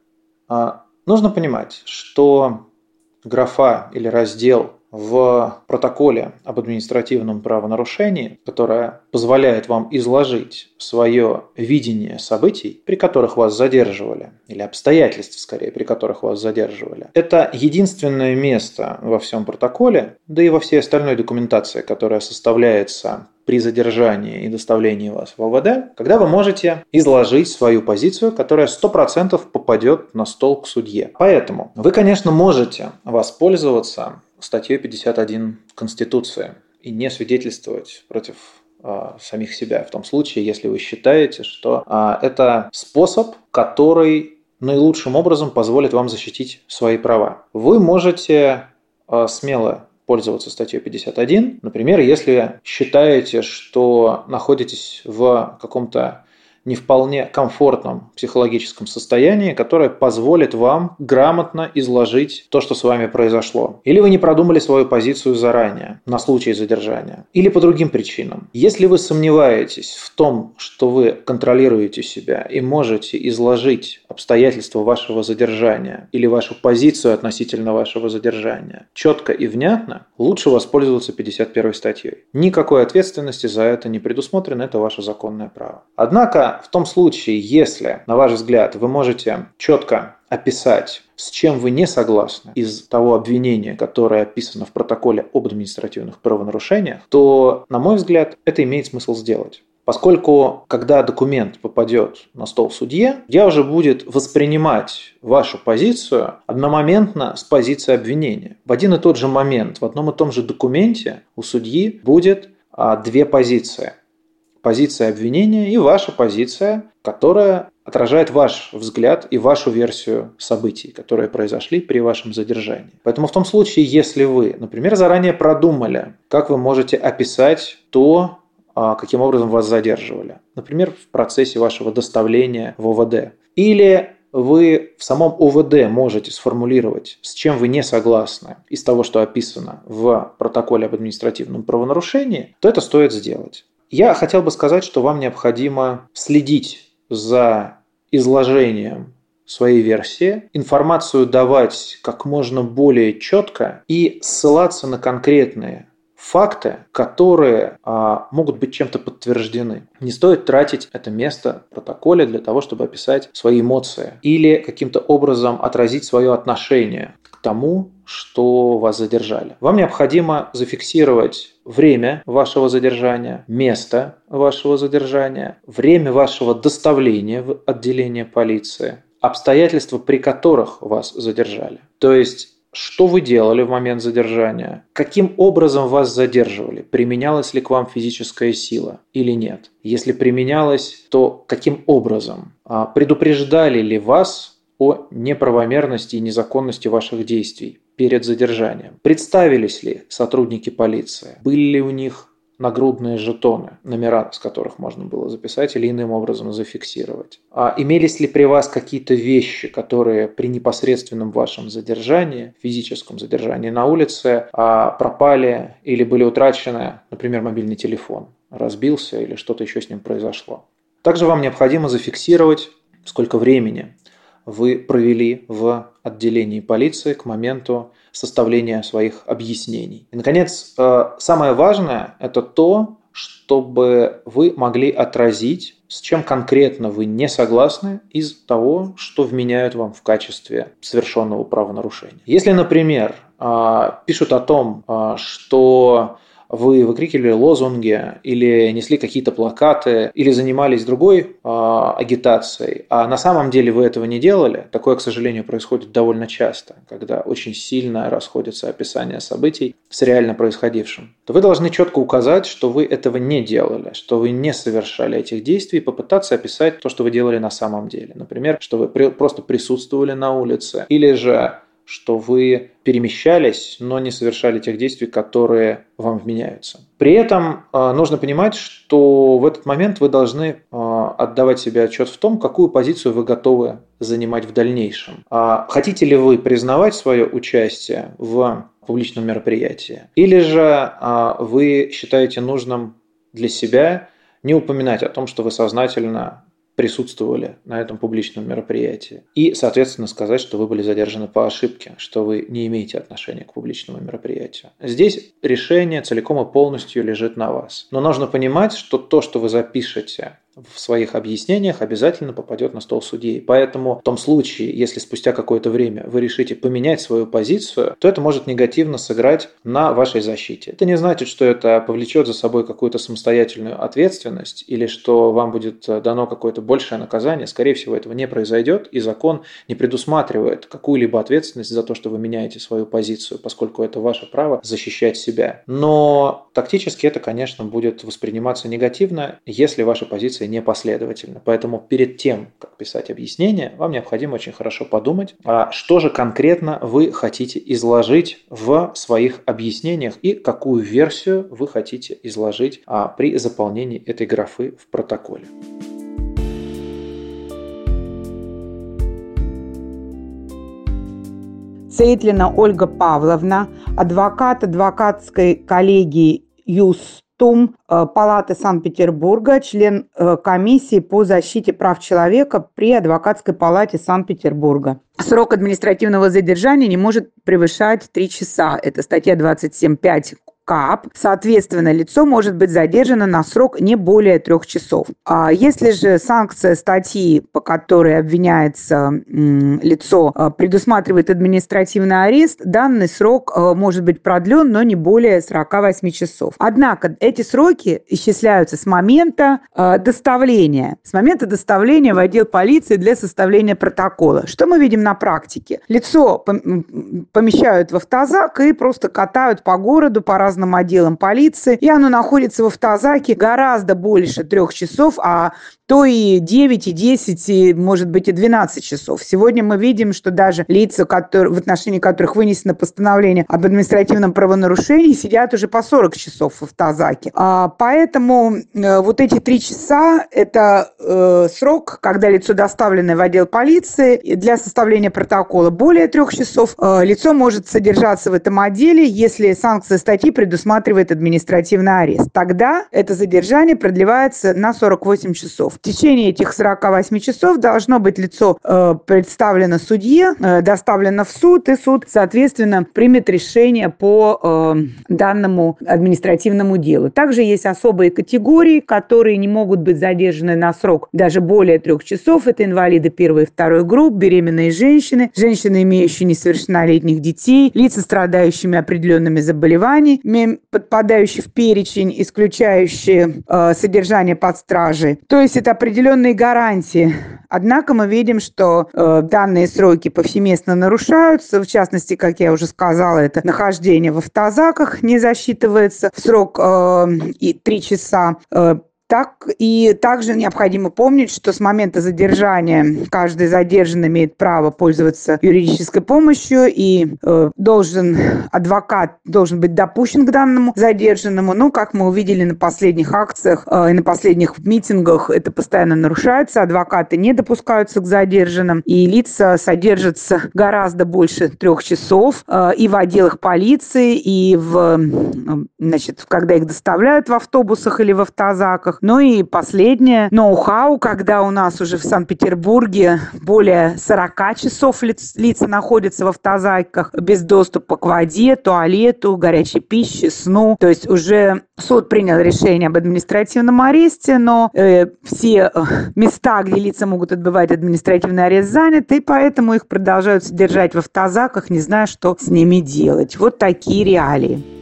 А нужно понимать, что графа или раздел в протоколе об административном правонарушении, которое позволяет вам изложить свое видение событий, при которых вас задерживали, или обстоятельств, скорее, при которых вас задерживали. Это единственное место во всем протоколе, да и во всей остальной документации, которая составляется при задержании и доставлении вас в ОВД, когда вы можете изложить свою позицию, которая 100% попадет на стол к судье. Поэтому вы, конечно, можете воспользоваться статьей 51 Конституции и не свидетельствовать против э, самих себя в том случае, если вы считаете, что э, это способ, который наилучшим образом позволит вам защитить свои права. Вы можете э, смело пользоваться статьей 51. Например, если считаете, что находитесь в каком-то не вполне комфортном психологическом состоянии, которое позволит вам грамотно изложить то, что с вами произошло. Или вы не продумали свою позицию заранее на случай задержания. Или по другим причинам. Если вы сомневаетесь в том, что вы контролируете себя и можете изложить обстоятельства вашего задержания или вашу позицию относительно вашего задержания четко и внятно, лучше воспользоваться 51 статьей. Никакой ответственности за это не предусмотрено, это ваше законное право. Однако в том случае, если, на ваш взгляд, вы можете четко описать, с чем вы не согласны из того обвинения, которое описано в протоколе об административных правонарушениях, то, на мой взгляд, это имеет смысл сделать. Поскольку, когда документ попадет на стол судье, судья уже будет воспринимать вашу позицию одномоментно с позиции обвинения. В один и тот же момент, в одном и том же документе у судьи будет а, две позиции позиция обвинения и ваша позиция, которая отражает ваш взгляд и вашу версию событий, которые произошли при вашем задержании. Поэтому в том случае, если вы, например, заранее продумали, как вы можете описать то, каким образом вас задерживали, например, в процессе вашего доставления в ОВД, или вы в самом ОВД можете сформулировать, с чем вы не согласны из того, что описано в протоколе об административном правонарушении, то это стоит сделать. Я хотел бы сказать, что вам необходимо следить за изложением своей версии, информацию давать как можно более четко и ссылаться на конкретные факты, которые а, могут быть чем-то подтверждены. Не стоит тратить это место в протоколе для того, чтобы описать свои эмоции или каким-то образом отразить свое отношение к тому, что вас задержали. Вам необходимо зафиксировать время вашего задержания, место вашего задержания, время вашего доставления в отделение полиции, обстоятельства, при которых вас задержали. То есть что вы делали в момент задержания, каким образом вас задерживали, применялась ли к вам физическая сила или нет. Если применялась, то каким образом? А предупреждали ли вас о неправомерности и незаконности ваших действий перед задержанием? Представились ли сотрудники полиции? Были ли у них нагрудные жетоны, номера с которых можно было записать или иным образом зафиксировать. А имелись ли при вас какие-то вещи, которые при непосредственном вашем задержании, физическом задержании на улице, а, пропали или были утрачены, например, мобильный телефон, разбился или что-то еще с ним произошло. Также вам необходимо зафиксировать, сколько времени вы провели в отделении полиции к моменту составления своих объяснений. И, наконец, э, самое важное – это то, чтобы вы могли отразить, с чем конкретно вы не согласны из того, что вменяют вам в качестве совершенного правонарушения. Если, например, э, пишут о том, э, что вы выкрикивали лозунги или несли какие-то плакаты или занимались другой э, агитацией, а на самом деле вы этого не делали, такое, к сожалению, происходит довольно часто, когда очень сильно расходятся описания событий с реально происходившим, то вы должны четко указать, что вы этого не делали, что вы не совершали этих действий, попытаться описать то, что вы делали на самом деле. Например, что вы просто присутствовали на улице или же что вы перемещались, но не совершали тех действий, которые вам вменяются. При этом э, нужно понимать, что в этот момент вы должны э, отдавать себе отчет в том, какую позицию вы готовы занимать в дальнейшем. А хотите ли вы признавать свое участие в публичном мероприятии, или же э, вы считаете нужным для себя не упоминать о том, что вы сознательно присутствовали на этом публичном мероприятии. И, соответственно, сказать, что вы были задержаны по ошибке, что вы не имеете отношения к публичному мероприятию. Здесь решение целиком и полностью лежит на вас. Но нужно понимать, что то, что вы запишете в своих объяснениях обязательно попадет на стол судей. Поэтому в том случае, если спустя какое-то время вы решите поменять свою позицию, то это может негативно сыграть на вашей защите. Это не значит, что это повлечет за собой какую-то самостоятельную ответственность или что вам будет дано какое-то большее наказание. Скорее всего, этого не произойдет, и закон не предусматривает какую-либо ответственность за то, что вы меняете свою позицию, поскольку это ваше право защищать себя. Но тактически это, конечно, будет восприниматься негативно, если ваша позиция непоследовательно. Поэтому перед тем, как писать объяснение, вам необходимо очень хорошо подумать, а что же конкретно вы хотите изложить в своих объяснениях и какую версию вы хотите изложить а, при заполнении этой графы в протоколе. Цейтлина Ольга Павловна, адвокат адвокатской коллегии ЮС Том э, Палаты Санкт-Петербурга, член э, комиссии по защите прав человека при Адвокатской палате Санкт-Петербурга. Срок административного задержания не может превышать 3 часа. Это статья 27.5 КАП. Соответственно, лицо может быть задержано на срок не более трех часов. А если же санкция статьи, по которой обвиняется лицо, а, предусматривает административный арест, данный срок а, может быть продлен, но не более 48 часов. Однако эти сроки исчисляются с момента доставления, с момента доставления в отдел полиции для составления протокола. Что мы видим на практике? Лицо помещают в автозак и просто катают по городу по разным разным отделам полиции, и оно находится в автозаке гораздо больше трех часов, а то и 9, и 10, и, может быть, и 12 часов. Сегодня мы видим, что даже лица, которые, в отношении которых вынесено постановление об административном правонарушении, сидят уже по 40 часов в автозаке. А, поэтому э, вот эти три часа – это э, срок, когда лицо доставлено в отдел полиции для составления протокола. Более трех часов э, лицо может содержаться в этом отделе, если санкция статьи предусматривает административный арест. Тогда это задержание продлевается на 48 часов. В течение этих 48 часов должно быть лицо э, представлено судье, э, доставлено в суд, и суд, соответственно, примет решение по э, данному административному делу. Также есть особые категории, которые не могут быть задержаны на срок даже более трех часов. Это инвалиды первой и второй групп, беременные женщины, женщины, имеющие несовершеннолетних детей, лица, страдающими определенными заболеваниями, подпадающие в перечень, исключающие э, содержание под стражей. То есть это определенные гарантии. Однако мы видим, что э, данные сроки повсеместно нарушаются. В частности, как я уже сказала, это нахождение в автозаках не засчитывается в срок э, и 3 часа. Э, так и также необходимо помнить, что с момента задержания каждый задержанный имеет право пользоваться юридической помощью и э, должен адвокат должен быть допущен к данному задержанному. Но, как мы увидели на последних акциях э, и на последних митингах, это постоянно нарушается. Адвокаты не допускаются к задержанным, и лица содержатся гораздо больше трех часов э, и в отделах полиции, и в, э, значит, когда их доставляют в автобусах или в автозаках. Ну и последнее, ноу-хау, когда у нас уже в Санкт-Петербурге более 40 часов лиц, лица находятся в автозаках без доступа к воде, туалету, горячей пище, сну. То есть уже суд принял решение об административном аресте, но э, все э, места, где лица могут отбывать административный арест, заняты, и поэтому их продолжают содержать в автозаках, не зная, что с ними делать. Вот такие реалии.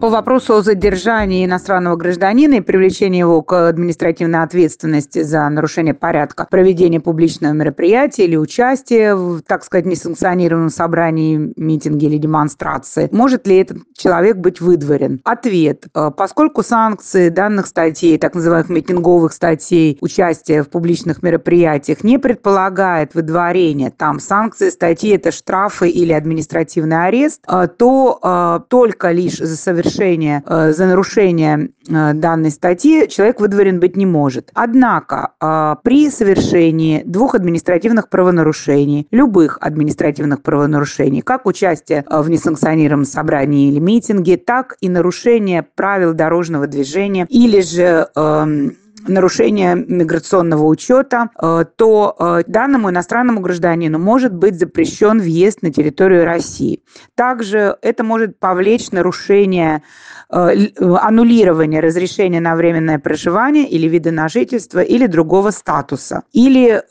По вопросу о задержании иностранного гражданина и привлечении его к административной ответственности за нарушение порядка проведения публичного мероприятия или участия в, так сказать, несанкционированном собрании, митинге или демонстрации, может ли этот человек быть выдворен? Ответ. Э, поскольку санкции данных статей, так называемых митинговых статей, участия в публичных мероприятиях не предполагает выдворение, там санкции статьи – это штрафы или административный арест, э, то э, только лишь за совершение совершения, э, за нарушение э, данной статьи человек выдворен быть не может. Однако э, при совершении двух административных правонарушений, любых административных правонарушений, как участие в несанкционированном собрании или митинге, так и нарушение правил дорожного движения или же эм, нарушение миграционного учета, э, то э, данному иностранному гражданину может быть запрещен въезд на территорию России. Также это может повлечь нарушение э, аннулирование разрешения на временное проживание или вида на жительство или другого статуса. Или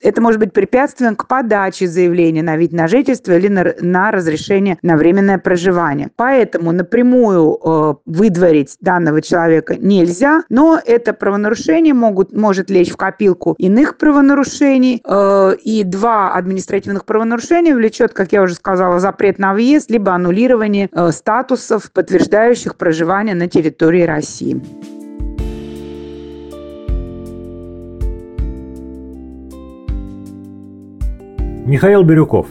это может быть препятствием к подаче заявления на вид на жительство или на, на разрешение на временное проживание. Поэтому напрямую э, выдворить данного человека нельзя, но это правонарушение могут, может лечь в копилку иных правонарушений, э, и два административных правонарушения влечет, как я уже сказала, запрет на въезд, либо аннулирование э, статусов, подтверждающих проживание на территории России. Михаил Бирюков,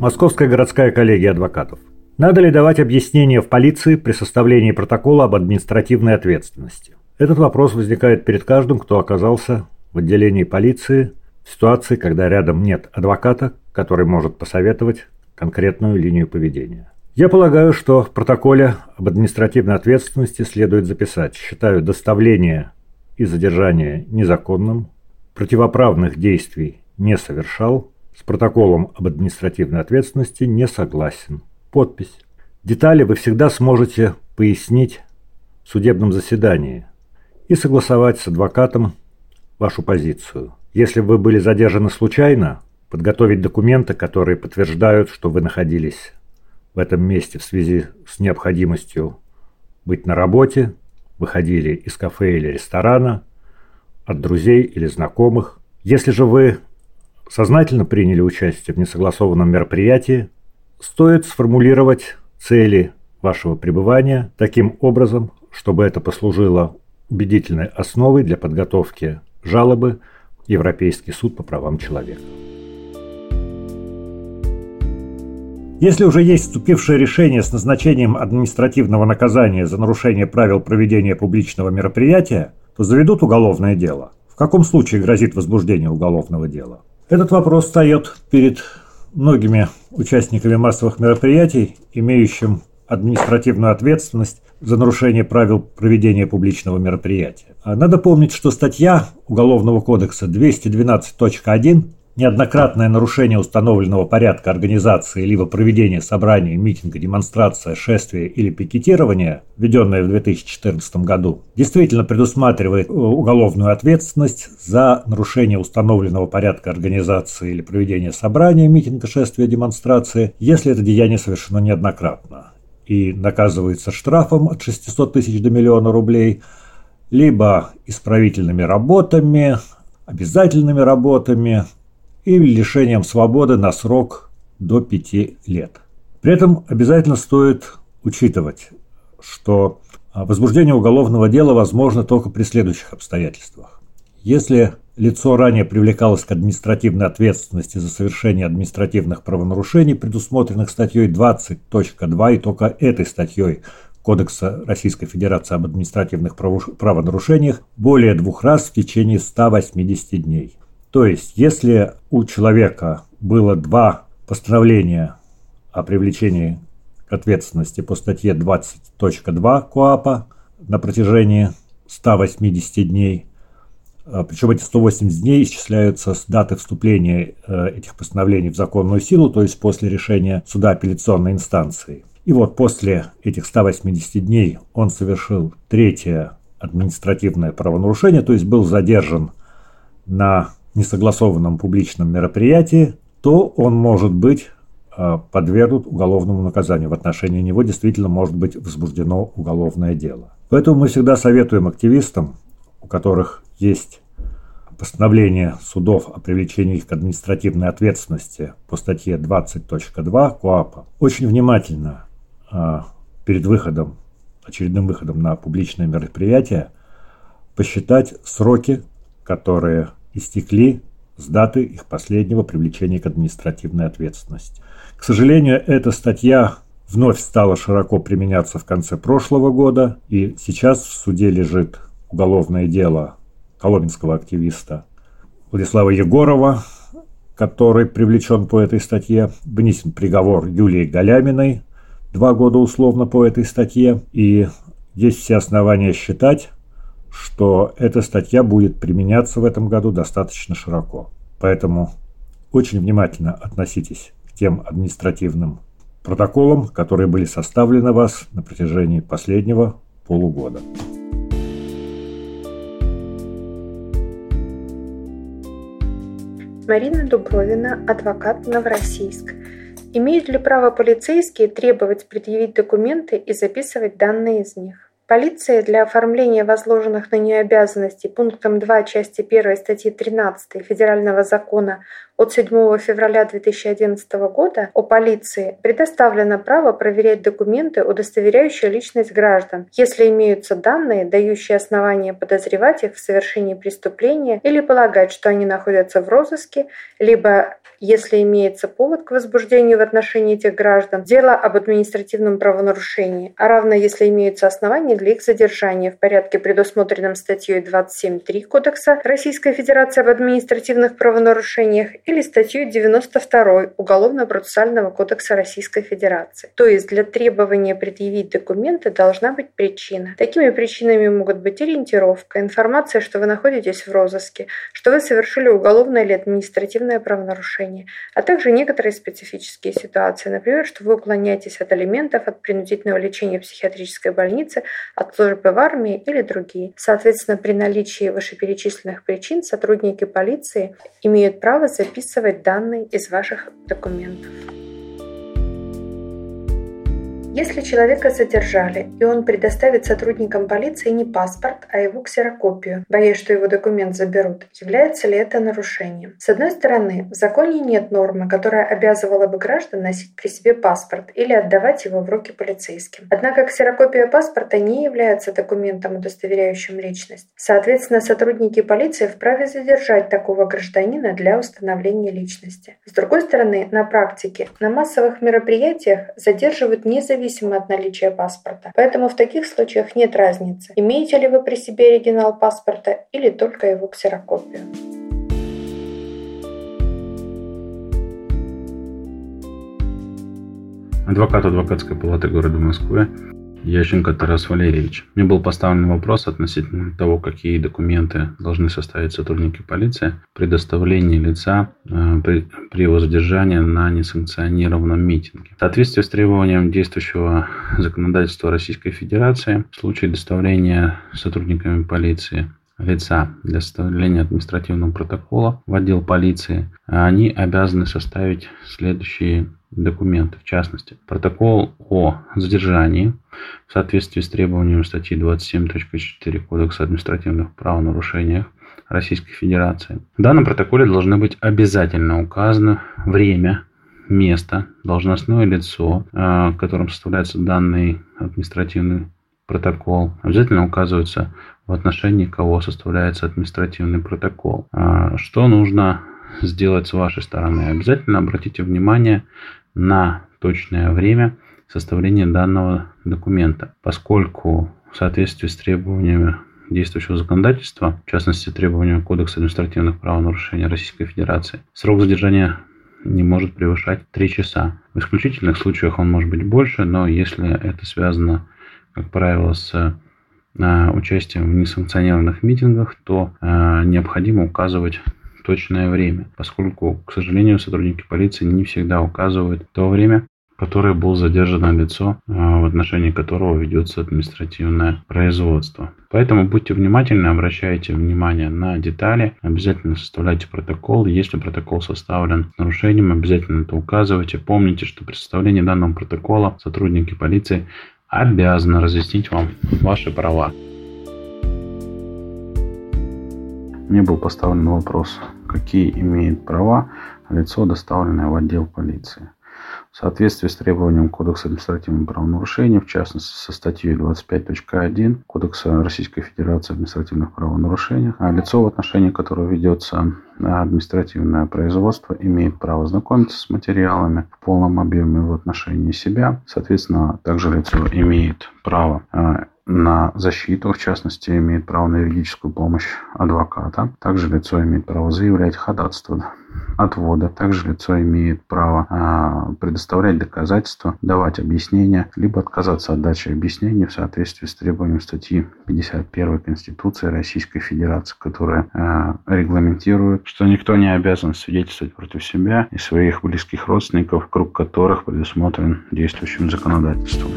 Московская городская коллегия адвокатов. Надо ли давать объяснение в полиции при составлении протокола об административной ответственности? Этот вопрос возникает перед каждым, кто оказался в отделении полиции в ситуации, когда рядом нет адвоката, который может посоветовать конкретную линию поведения. Я полагаю, что в протоколе об административной ответственности следует записать «считаю доставление и задержание незаконным, противоправных действий не совершал, с протоколом об административной ответственности не согласен. Подпись. Детали вы всегда сможете пояснить в судебном заседании и согласовать с адвокатом вашу позицию. Если вы были задержаны случайно, подготовить документы, которые подтверждают, что вы находились в этом месте в связи с необходимостью быть на работе, выходили из кафе или ресторана, от друзей или знакомых. Если же вы сознательно приняли участие в несогласованном мероприятии, стоит сформулировать цели вашего пребывания таким образом, чтобы это послужило убедительной основой для подготовки жалобы Европейский суд по правам человека. Если уже есть вступившее решение с назначением административного наказания за нарушение правил проведения публичного мероприятия, то заведут уголовное дело. В каком случае грозит возбуждение уголовного дела? Этот вопрос встает перед многими участниками массовых мероприятий, имеющим административную ответственность за нарушение правил проведения публичного мероприятия. Надо помнить, что статья Уголовного кодекса 212.1 неоднократное нарушение установленного порядка организации либо проведения собрания, митинга, демонстрация, шествия или пикетирования, введенное в 2014 году, действительно предусматривает э, уголовную ответственность за нарушение установленного порядка организации или проведения собрания, митинга, шествия, демонстрации, если это деяние совершено неоднократно и наказывается штрафом от 600 тысяч до миллиона рублей, либо исправительными работами, обязательными работами или лишением свободы на срок до 5 лет. При этом обязательно стоит учитывать, что возбуждение уголовного дела возможно только при следующих обстоятельствах. Если лицо ранее привлекалось к административной ответственности за совершение административных правонарушений, предусмотренных статьей 20.2 и только этой статьей Кодекса Российской Федерации об административных правонарушениях более двух раз в течение 180 дней. То есть, если у человека было два постановления о привлечении к ответственности по статье 20.2 КОАПа на протяжении 180 дней – а, Причем эти 180 дней исчисляются с даты вступления э, этих постановлений в законную силу, то есть после решения суда апелляционной инстанции. И вот после этих 180 дней он совершил третье административное правонарушение, то есть был задержан на несогласованном публичном мероприятии, то он может быть э, подвергнут уголовному наказанию. В отношении него действительно может быть возбуждено уголовное дело. Поэтому мы всегда советуем активистам, у которых есть постановление судов о привлечении их к административной ответственности по статье 20.2 КОАПа очень внимательно а, перед выходом, очередным выходом на публичное мероприятие посчитать сроки, которые истекли с даты их последнего привлечения к административной ответственности. К сожалению, эта статья вновь стала широко применяться в конце прошлого года, и сейчас в суде лежит уголовное дело коломенского активиста Владислава Егорова, который привлечен по этой статье. Вынесен приговор Юлии Галяминой, два года условно по этой статье. И есть все основания считать, что эта статья будет применяться в этом году достаточно широко. Поэтому очень внимательно относитесь к тем административным протоколам, которые были составлены вас на протяжении последнего полугода. Марина Дубровина, адвокат Новороссийск. Имеют ли право полицейские требовать предъявить документы и записывать данные из них? Полиция для оформления возложенных на нее обязанностей пунктом 2 части 1 статьи 13 Федерального закона от 7 февраля 2011 года о полиции предоставлено право проверять документы, удостоверяющие личность граждан, если имеются данные, дающие основания подозревать их в совершении преступления или полагать, что они находятся в розыске, либо если имеется повод к возбуждению в отношении этих граждан дело об административном правонарушении, а равно если имеются основания для их задержания в порядке, предусмотренном статьей 27.3 Кодекса Российской Федерации об административных правонарушениях или статьей 92 Уголовно-процессуального кодекса Российской Федерации. То есть для требования предъявить документы должна быть причина. Такими причинами могут быть ориентировка, информация, что вы находитесь в розыске, что вы совершили уголовное или административное правонарушение, а также некоторые специфические ситуации, например, что вы уклоняетесь от алиментов, от принудительного лечения в психиатрической больнице, от службы в армии или другие. Соответственно, при наличии вышеперечисленных причин сотрудники полиции имеют право записывать данные из ваших документов. Если человека задержали, и он предоставит сотрудникам полиции не паспорт, а его ксерокопию, боясь, что его документ заберут, является ли это нарушением? С одной стороны, в законе нет нормы, которая обязывала бы граждан носить при себе паспорт или отдавать его в руки полицейским. Однако ксерокопия паспорта не является документом, удостоверяющим личность. Соответственно, сотрудники полиции вправе задержать такого гражданина для установления личности. С другой стороны, на практике на массовых мероприятиях задерживают независимо от наличия паспорта. Поэтому в таких случаях нет разницы, имеете ли вы при себе оригинал паспорта или только его ксерокопию. Адвокат адвокатской палаты города Москвы Ященко Тарас Валерьевич. Мне был поставлен вопрос относительно того, какие документы должны составить сотрудники полиции при доставлении лица э, при, при его задержании на несанкционированном митинге. В соответствии с требованием действующего законодательства Российской Федерации, в случае доставления сотрудниками полиции лица для составления административного протокола в отдел полиции, они обязаны составить следующие документы, в частности, протокол о задержании в соответствии с требованиями статьи 27.4 Кодекса административных правонарушений Российской Федерации. В данном протоколе должны быть обязательно указано время, место, должностное лицо, э, которым составляется данный административный протокол. Обязательно указывается в отношении кого составляется административный протокол. А что нужно сделать с вашей стороны? Обязательно обратите внимание на точное время составления данного документа, поскольку в соответствии с требованиями действующего законодательства, в частности требованиями Кодекса административных правонарушений Российской Федерации, срок задержания не может превышать 3 часа. В исключительных случаях он может быть больше, но если это связано, как правило, с а, участием в несанкционированных митингах, то а, необходимо указывать точное время, поскольку, к сожалению, сотрудники полиции не всегда указывают то время, которое было задержано лицо, а, в отношении которого ведется административное производство. Поэтому будьте внимательны, обращайте внимание на детали, обязательно составляйте протокол. Если протокол составлен с нарушением, обязательно это указывайте. Помните, что при составлении данного протокола сотрудники полиции обязаны разъяснить вам ваши права. Мне был поставлен вопрос, какие имеет права лицо, доставленное в отдел полиции. В соответствии с требованием Кодекса административных правонарушений, в частности со статьей 25.1 Кодекса Российской Федерации административных правонарушений, а лицо, в отношении которого ведется административное производство, имеет право знакомиться с материалами в полном объеме в отношении себя. Соответственно, также лицо имеет право а, на защиту, в частности, имеет право на юридическую помощь адвоката. Также лицо имеет право заявлять ходатайство отвода. Также лицо имеет право а, предоставлять доказательства, давать объяснения, либо отказаться от дачи объяснений в соответствии с требованием статьи 51 Конституции Российской Федерации, которая а, регламентирует, что никто не обязан свидетельствовать против себя и своих близких родственников, круг которых предусмотрен действующим законодательством.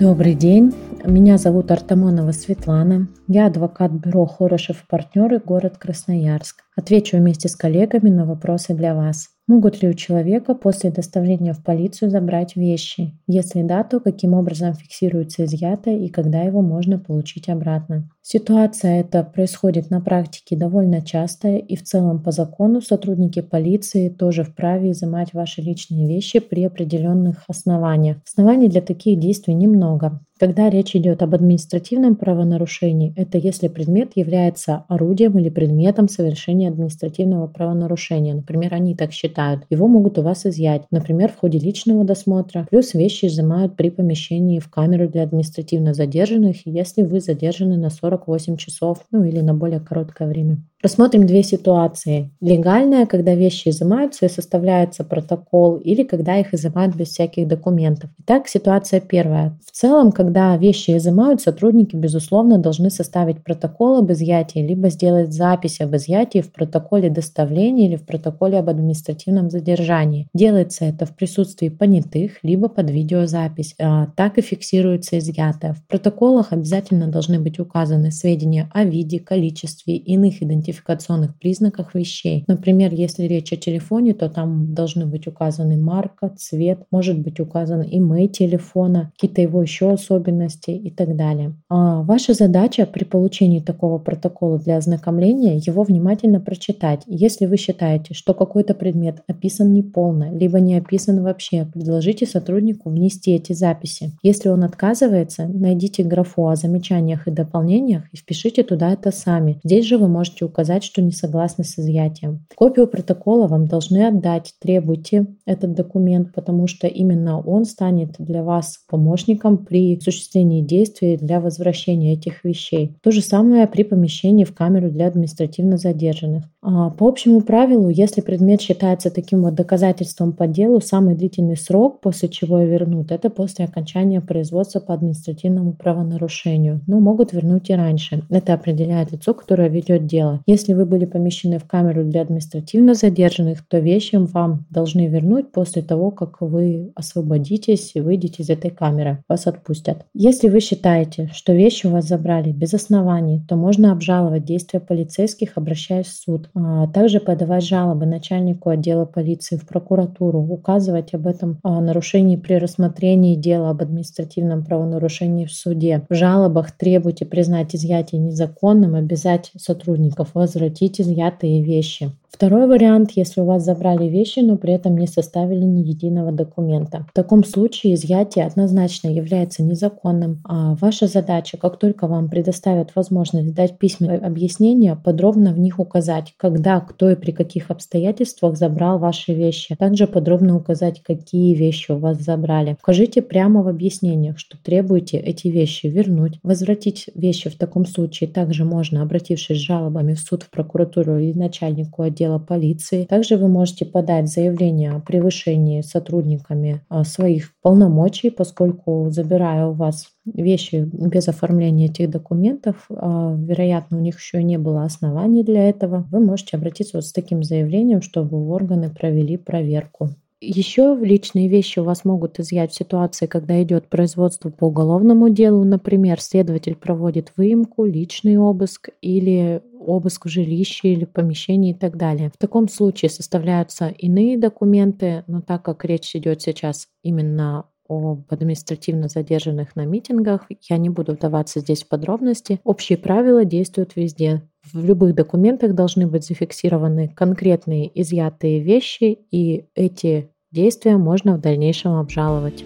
Добрый день. Меня зовут Артамонова Светлана. Я адвокат бюро Хорошев партнеры, город Красноярск. Отвечу вместе с коллегами на вопросы для вас. Могут ли у человека после доставления в полицию забрать вещи? Если да, то каким образом фиксируется изъятое и когда его можно получить обратно? Ситуация эта происходит на практике довольно часто и в целом по закону сотрудники полиции тоже вправе изымать ваши личные вещи при определенных основаниях. Оснований для таких действий немного. Когда речь идет об административном правонарушении, это если предмет является орудием или предметом совершения административного правонарушения. Например, они так считают. Его могут у вас изъять, например, в ходе личного досмотра. Плюс вещи изымают при помещении в камеру для административно задержанных, если вы задержаны на 48 часов, ну или на более короткое время. Рассмотрим две ситуации. Легальная, когда вещи изымаются и составляется протокол, или когда их изымают без всяких документов. Итак, ситуация первая. В целом, когда вещи изымают, сотрудники, безусловно, должны составить протокол об изъятии, либо сделать запись об изъятии в протоколе доставления или в протоколе об административном задержании. Делается это в присутствии понятых, либо под видеозапись. А, так и фиксируется изъятое. В протоколах обязательно должны быть указаны сведения о виде, количестве, иных идентификационных признаках вещей. Например, если речь о телефоне, то там должны быть указаны марка, цвет, может быть указан имей телефона, какие-то его еще особенности и так далее. А ваша задача при получении такого протокола для ознакомления его внимательно прочитать. Если вы считаете, что какой-то предмет описан неполно, либо не описан вообще, предложите сотруднику внести эти записи. Если он отказывается, найдите графу о замечаниях и дополнениях и впишите туда это сами. Здесь же вы можете указать, что не согласны с изъятием. Копию протокола вам должны отдать. Требуйте этот документ, потому что именно он станет для вас помощником при осуществлении действий для возвращения этих вещей. То же самое при помещении в камеру для административно задержанных. А, по общему правилу, если предмет считается таким вот доказательством по делу, самый длительный срок, после чего вернут, это после окончания производства по административному правонарушению. Но могут вернуть и раньше. Это определяет лицо, которое ведет дело. Если вы были помещены в камеру для административно задержанных, то вещи вам должны вернуть после того, как вы освободитесь и выйдете из этой камеры. Вас отпустят. Если вы считаете, что вещи у вас забрали без оснований, то можно обжаловать действия полицейских, обращаясь в суд. А также подавать жалобы начальнику отдела полиции в прокуратуру, указывать об этом нарушении при рассмотрении дела об административном правонарушении в суде. В жалобах требуйте признать изъятие незаконным, обязать сотрудников возвратить изъятые вещи. Второй вариант, если у вас забрали вещи, но при этом не составили ни единого документа. В таком случае изъятие однозначно является незаконным, а ваша задача, как только вам предоставят возможность дать письменное объяснение, подробно в них указать, когда, кто и при каких обстоятельствах забрал ваши вещи. Также подробно указать, какие вещи у вас забрали. Укажите прямо в объяснениях, что требуете эти вещи вернуть. Возвратить вещи в таком случае также можно, обратившись с жалобами в суд, в прокуратуру и начальнику отдела отдела полиции. Также вы можете подать заявление о превышении сотрудниками а, своих полномочий, поскольку забирая у вас вещи без оформления этих документов, а, вероятно, у них еще не было оснований для этого, вы можете обратиться вот с таким заявлением, чтобы органы провели проверку. Еще личные вещи у вас могут изъять в ситуации, когда идет производство по уголовному делу. Например, следователь проводит выемку, личный обыск или обыск в жилище или помещении и так далее. В таком случае составляются иные документы, но так как речь идет сейчас именно об административно задержанных на митингах. Я не буду вдаваться здесь в подробности. Общие правила действуют везде. В любых документах должны быть зафиксированы конкретные изъятые вещи, и эти действия можно в дальнейшем обжаловать.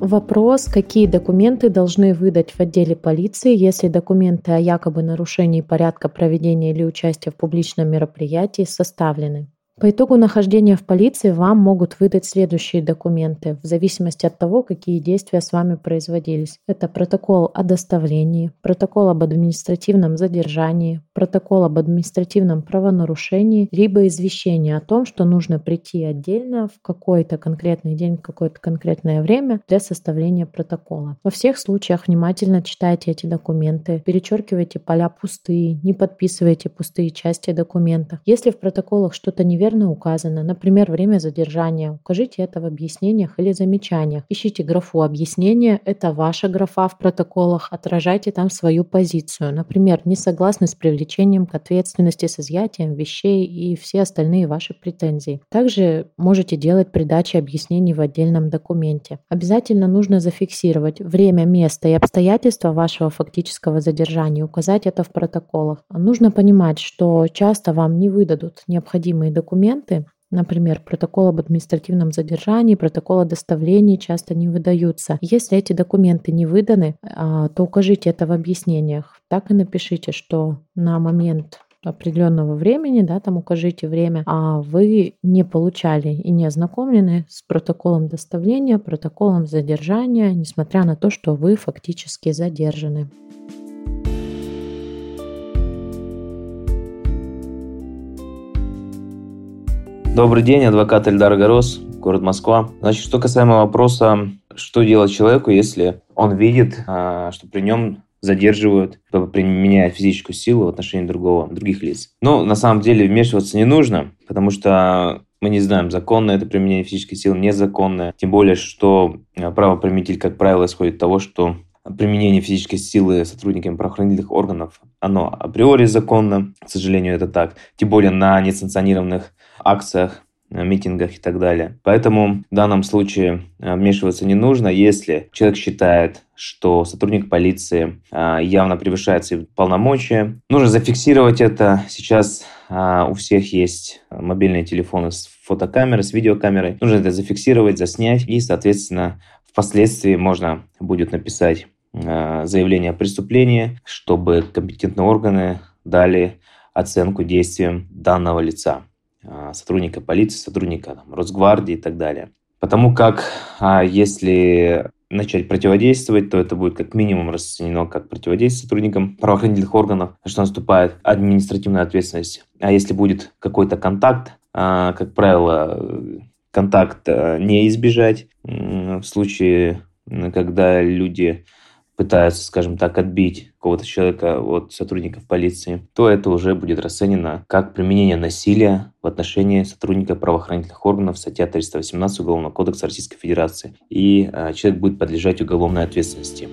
Вопрос, какие документы должны выдать в отделе полиции, если документы о якобы нарушении порядка проведения или участия в публичном мероприятии составлены. По итогу нахождения в полиции вам могут выдать следующие документы в зависимости от того, какие действия с вами производились. Это протокол о доставлении, протокол об административном задержании, протокол об административном правонарушении, либо извещение о том, что нужно прийти отдельно в какой-то конкретный день, в какое-то конкретное время для составления протокола. Во всех случаях внимательно читайте эти документы, перечеркивайте поля пустые, не подписывайте пустые части документа. Если в протоколах что-то неверно, неверно указано, например, время задержания, укажите это в объяснениях или замечаниях. Ищите графу объяснения, это ваша графа в протоколах, отражайте там свою позицию. Например, не согласны с привлечением к ответственности с изъятием вещей и все остальные ваши претензии. Также можете делать придачи объяснений в отдельном документе. Обязательно нужно зафиксировать время, место и обстоятельства вашего фактического задержания, указать это в протоколах. Нужно понимать, что часто вам не выдадут необходимые документы, документы, Например, протокол об административном задержании, протокол о доставлении часто не выдаются. Если эти документы не выданы, а, то укажите это в объяснениях. Так и напишите, что на момент определенного времени, да, там укажите время, а вы не получали и не ознакомлены с протоколом доставления, протоколом задержания, несмотря на то, что вы фактически задержаны. Добрый день, адвокат Эльдар Горос, город Москва. Значит, что касаемо вопроса, что делать человеку, если он видит, а, что при нем задерживают, применяют физическую силу в отношении другого, других лиц. Но на самом деле вмешиваться не нужно, потому что мы не знаем, законно это применение физической силы, незаконное. Тем более, что а, правоприменитель, как правило, исходит от того, что применение физической силы сотрудниками правоохранительных органов, оно априори законно, к сожалению, это так, тем более на несанкционированных акциях, митингах и так далее. Поэтому в данном случае э, вмешиваться не нужно, если человек считает, что сотрудник полиции э, явно превышает свои полномочия. Нужно зафиксировать это. Сейчас э, у всех есть мобильные телефоны с фотокамерой, с видеокамерой. Нужно это зафиксировать, заснять и, соответственно, впоследствии можно будет написать заявление о преступлении, чтобы компетентные органы дали оценку действиям данного лица. А, сотрудника полиции, сотрудника там, Росгвардии и так далее. Потому как а, если начать противодействовать, то это будет как минимум расценено как противодействие сотрудникам правоохранительных органов, что наступает административная ответственность. А если будет какой-то контакт, а, как правило, контакт не избежать в случае, когда люди пытаются, скажем так, отбить какого-то человека от сотрудников полиции, то это уже будет расценено как применение насилия в отношении сотрудника правоохранительных органов, статья 318 Уголовного кодекса Российской Федерации. И э, человек будет подлежать уголовной ответственности.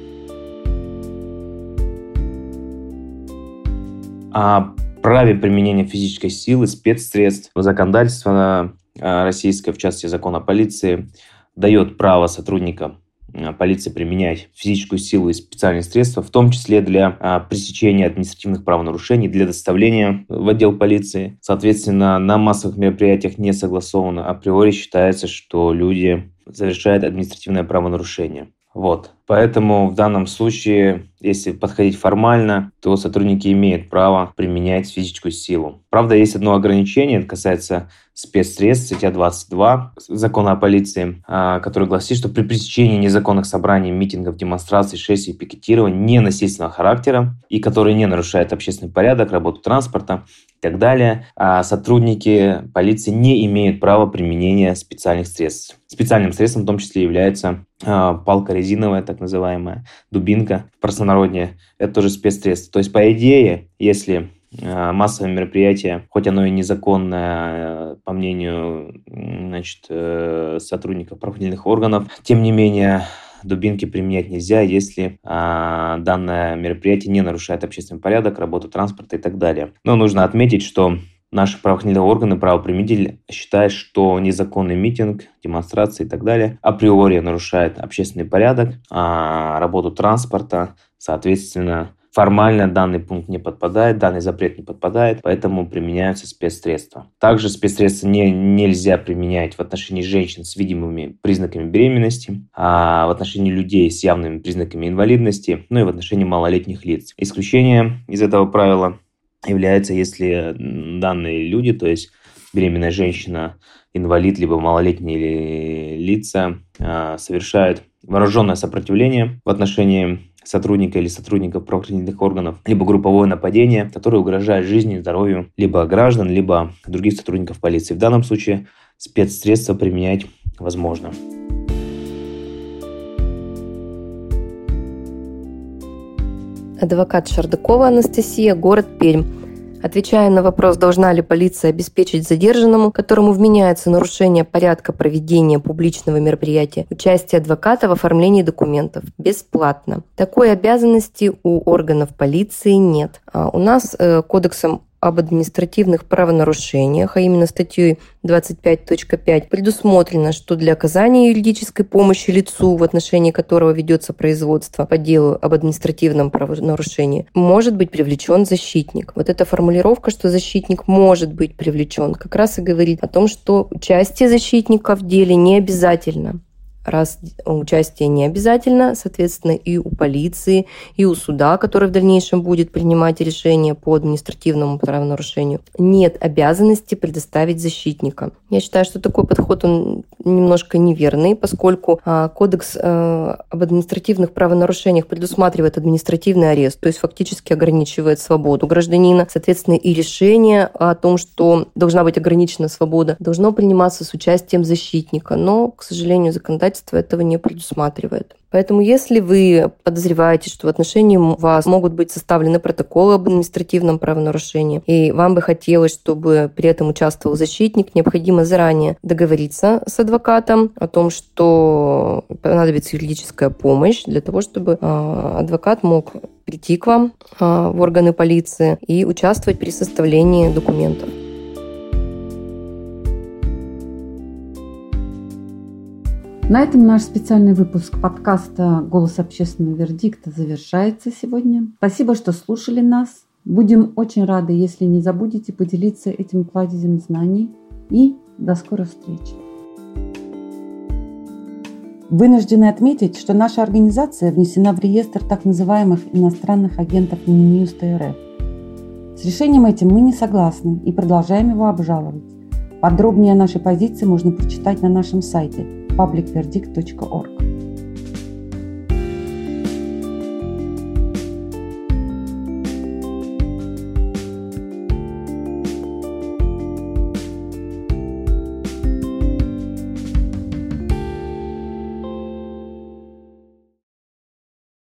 О праве применения физической силы, спецсредств, законодательство э, российское, в частности закон о полиции, дает право сотрудникам полиции применять физическую силу и специальные средства, в том числе для а, пресечения административных правонарушений, для доставления в отдел полиции. Соответственно, на массовых мероприятиях не согласовано. Априори считается, что люди совершают административное правонарушение. Вот. Поэтому в данном случае, если подходить формально, то сотрудники имеют право применять физическую силу. Правда, есть одно ограничение, это касается спецсредств, статья 22 закона о полиции, а, который гласит, что при пресечении незаконных собраний, митингов, демонстраций, шествий, пикетирования не насильственного характера и которые не нарушают общественный порядок, работу транспорта и так далее, а сотрудники полиции не имеют права применения специальных средств. Специальным средством в том числе является а, палка резиновая, так называемая, дубинка в простонародье. Это тоже спецсредство. То есть, по идее, если Э, массовое мероприятие, хоть оно и незаконное, э, по мнению значит, э, сотрудников правоохранительных органов, тем не менее дубинки применять нельзя, если а, данное мероприятие не нарушает общественный порядок, работу транспорта и так далее. Но нужно отметить, что наши правоохранительные органы, правоприменители считают, что незаконный митинг, демонстрации и так далее априори нарушает общественный порядок, а, работу транспорта, соответственно, Формально данный пункт не подпадает, данный запрет не подпадает, поэтому применяются спецсредства. Также спецсредства не, нельзя применять в отношении женщин с видимыми признаками беременности, а в отношении людей с явными признаками инвалидности, ну и в отношении малолетних лиц. Исключение из этого правила является, если данные люди, то есть беременная женщина, инвалид, либо малолетние лица а, совершают вооруженное сопротивление в отношении сотрудника или сотрудников правоохранительных органов, либо групповое нападение, которое угрожает жизни и здоровью либо граждан, либо других сотрудников полиции. В данном случае спецсредства применять возможно. Адвокат Шардакова Анастасия, город Пермь. Отвечая на вопрос, должна ли полиция обеспечить задержанному, которому вменяется нарушение порядка проведения публичного мероприятия, участие адвоката в оформлении документов бесплатно. Такой обязанности у органов полиции нет. А у нас э, кодексом об административных правонарушениях, а именно статьей 25.5, предусмотрено, что для оказания юридической помощи лицу, в отношении которого ведется производство по делу об административном правонарушении, может быть привлечен защитник. Вот эта формулировка, что защитник может быть привлечен, как раз и говорит о том, что участие защитника в деле не обязательно раз участие не обязательно, соответственно, и у полиции, и у суда, который в дальнейшем будет принимать решение по административному правонарушению, нет обязанности предоставить защитника. Я считаю, что такой подход, он немножко неверный, поскольку а, Кодекс а, об административных правонарушениях предусматривает административный арест, то есть фактически ограничивает свободу гражданина. Соответственно, и решение о том, что должна быть ограничена свобода, должно приниматься с участием защитника. Но, к сожалению, законодательство законодательство этого не предусматривает. Поэтому если вы подозреваете, что в отношении вас могут быть составлены протоколы об административном правонарушении, и вам бы хотелось, чтобы при этом участвовал защитник, необходимо заранее договориться с адвокатом о том, что понадобится юридическая помощь для того, чтобы а, адвокат мог прийти к вам а, в органы полиции и участвовать при составлении документов. На этом наш специальный выпуск подкаста «Голос общественного вердикта» завершается сегодня. Спасибо, что слушали нас. Будем очень рады, если не забудете поделиться этим кладезем знаний. И до скорых встреч. Вынуждены отметить, что наша организация внесена в реестр так называемых иностранных агентов Минюста РФ. С решением этим мы не согласны и продолжаем его обжаловать. Подробнее о нашей позиции можно прочитать на нашем сайте publicverdict.org.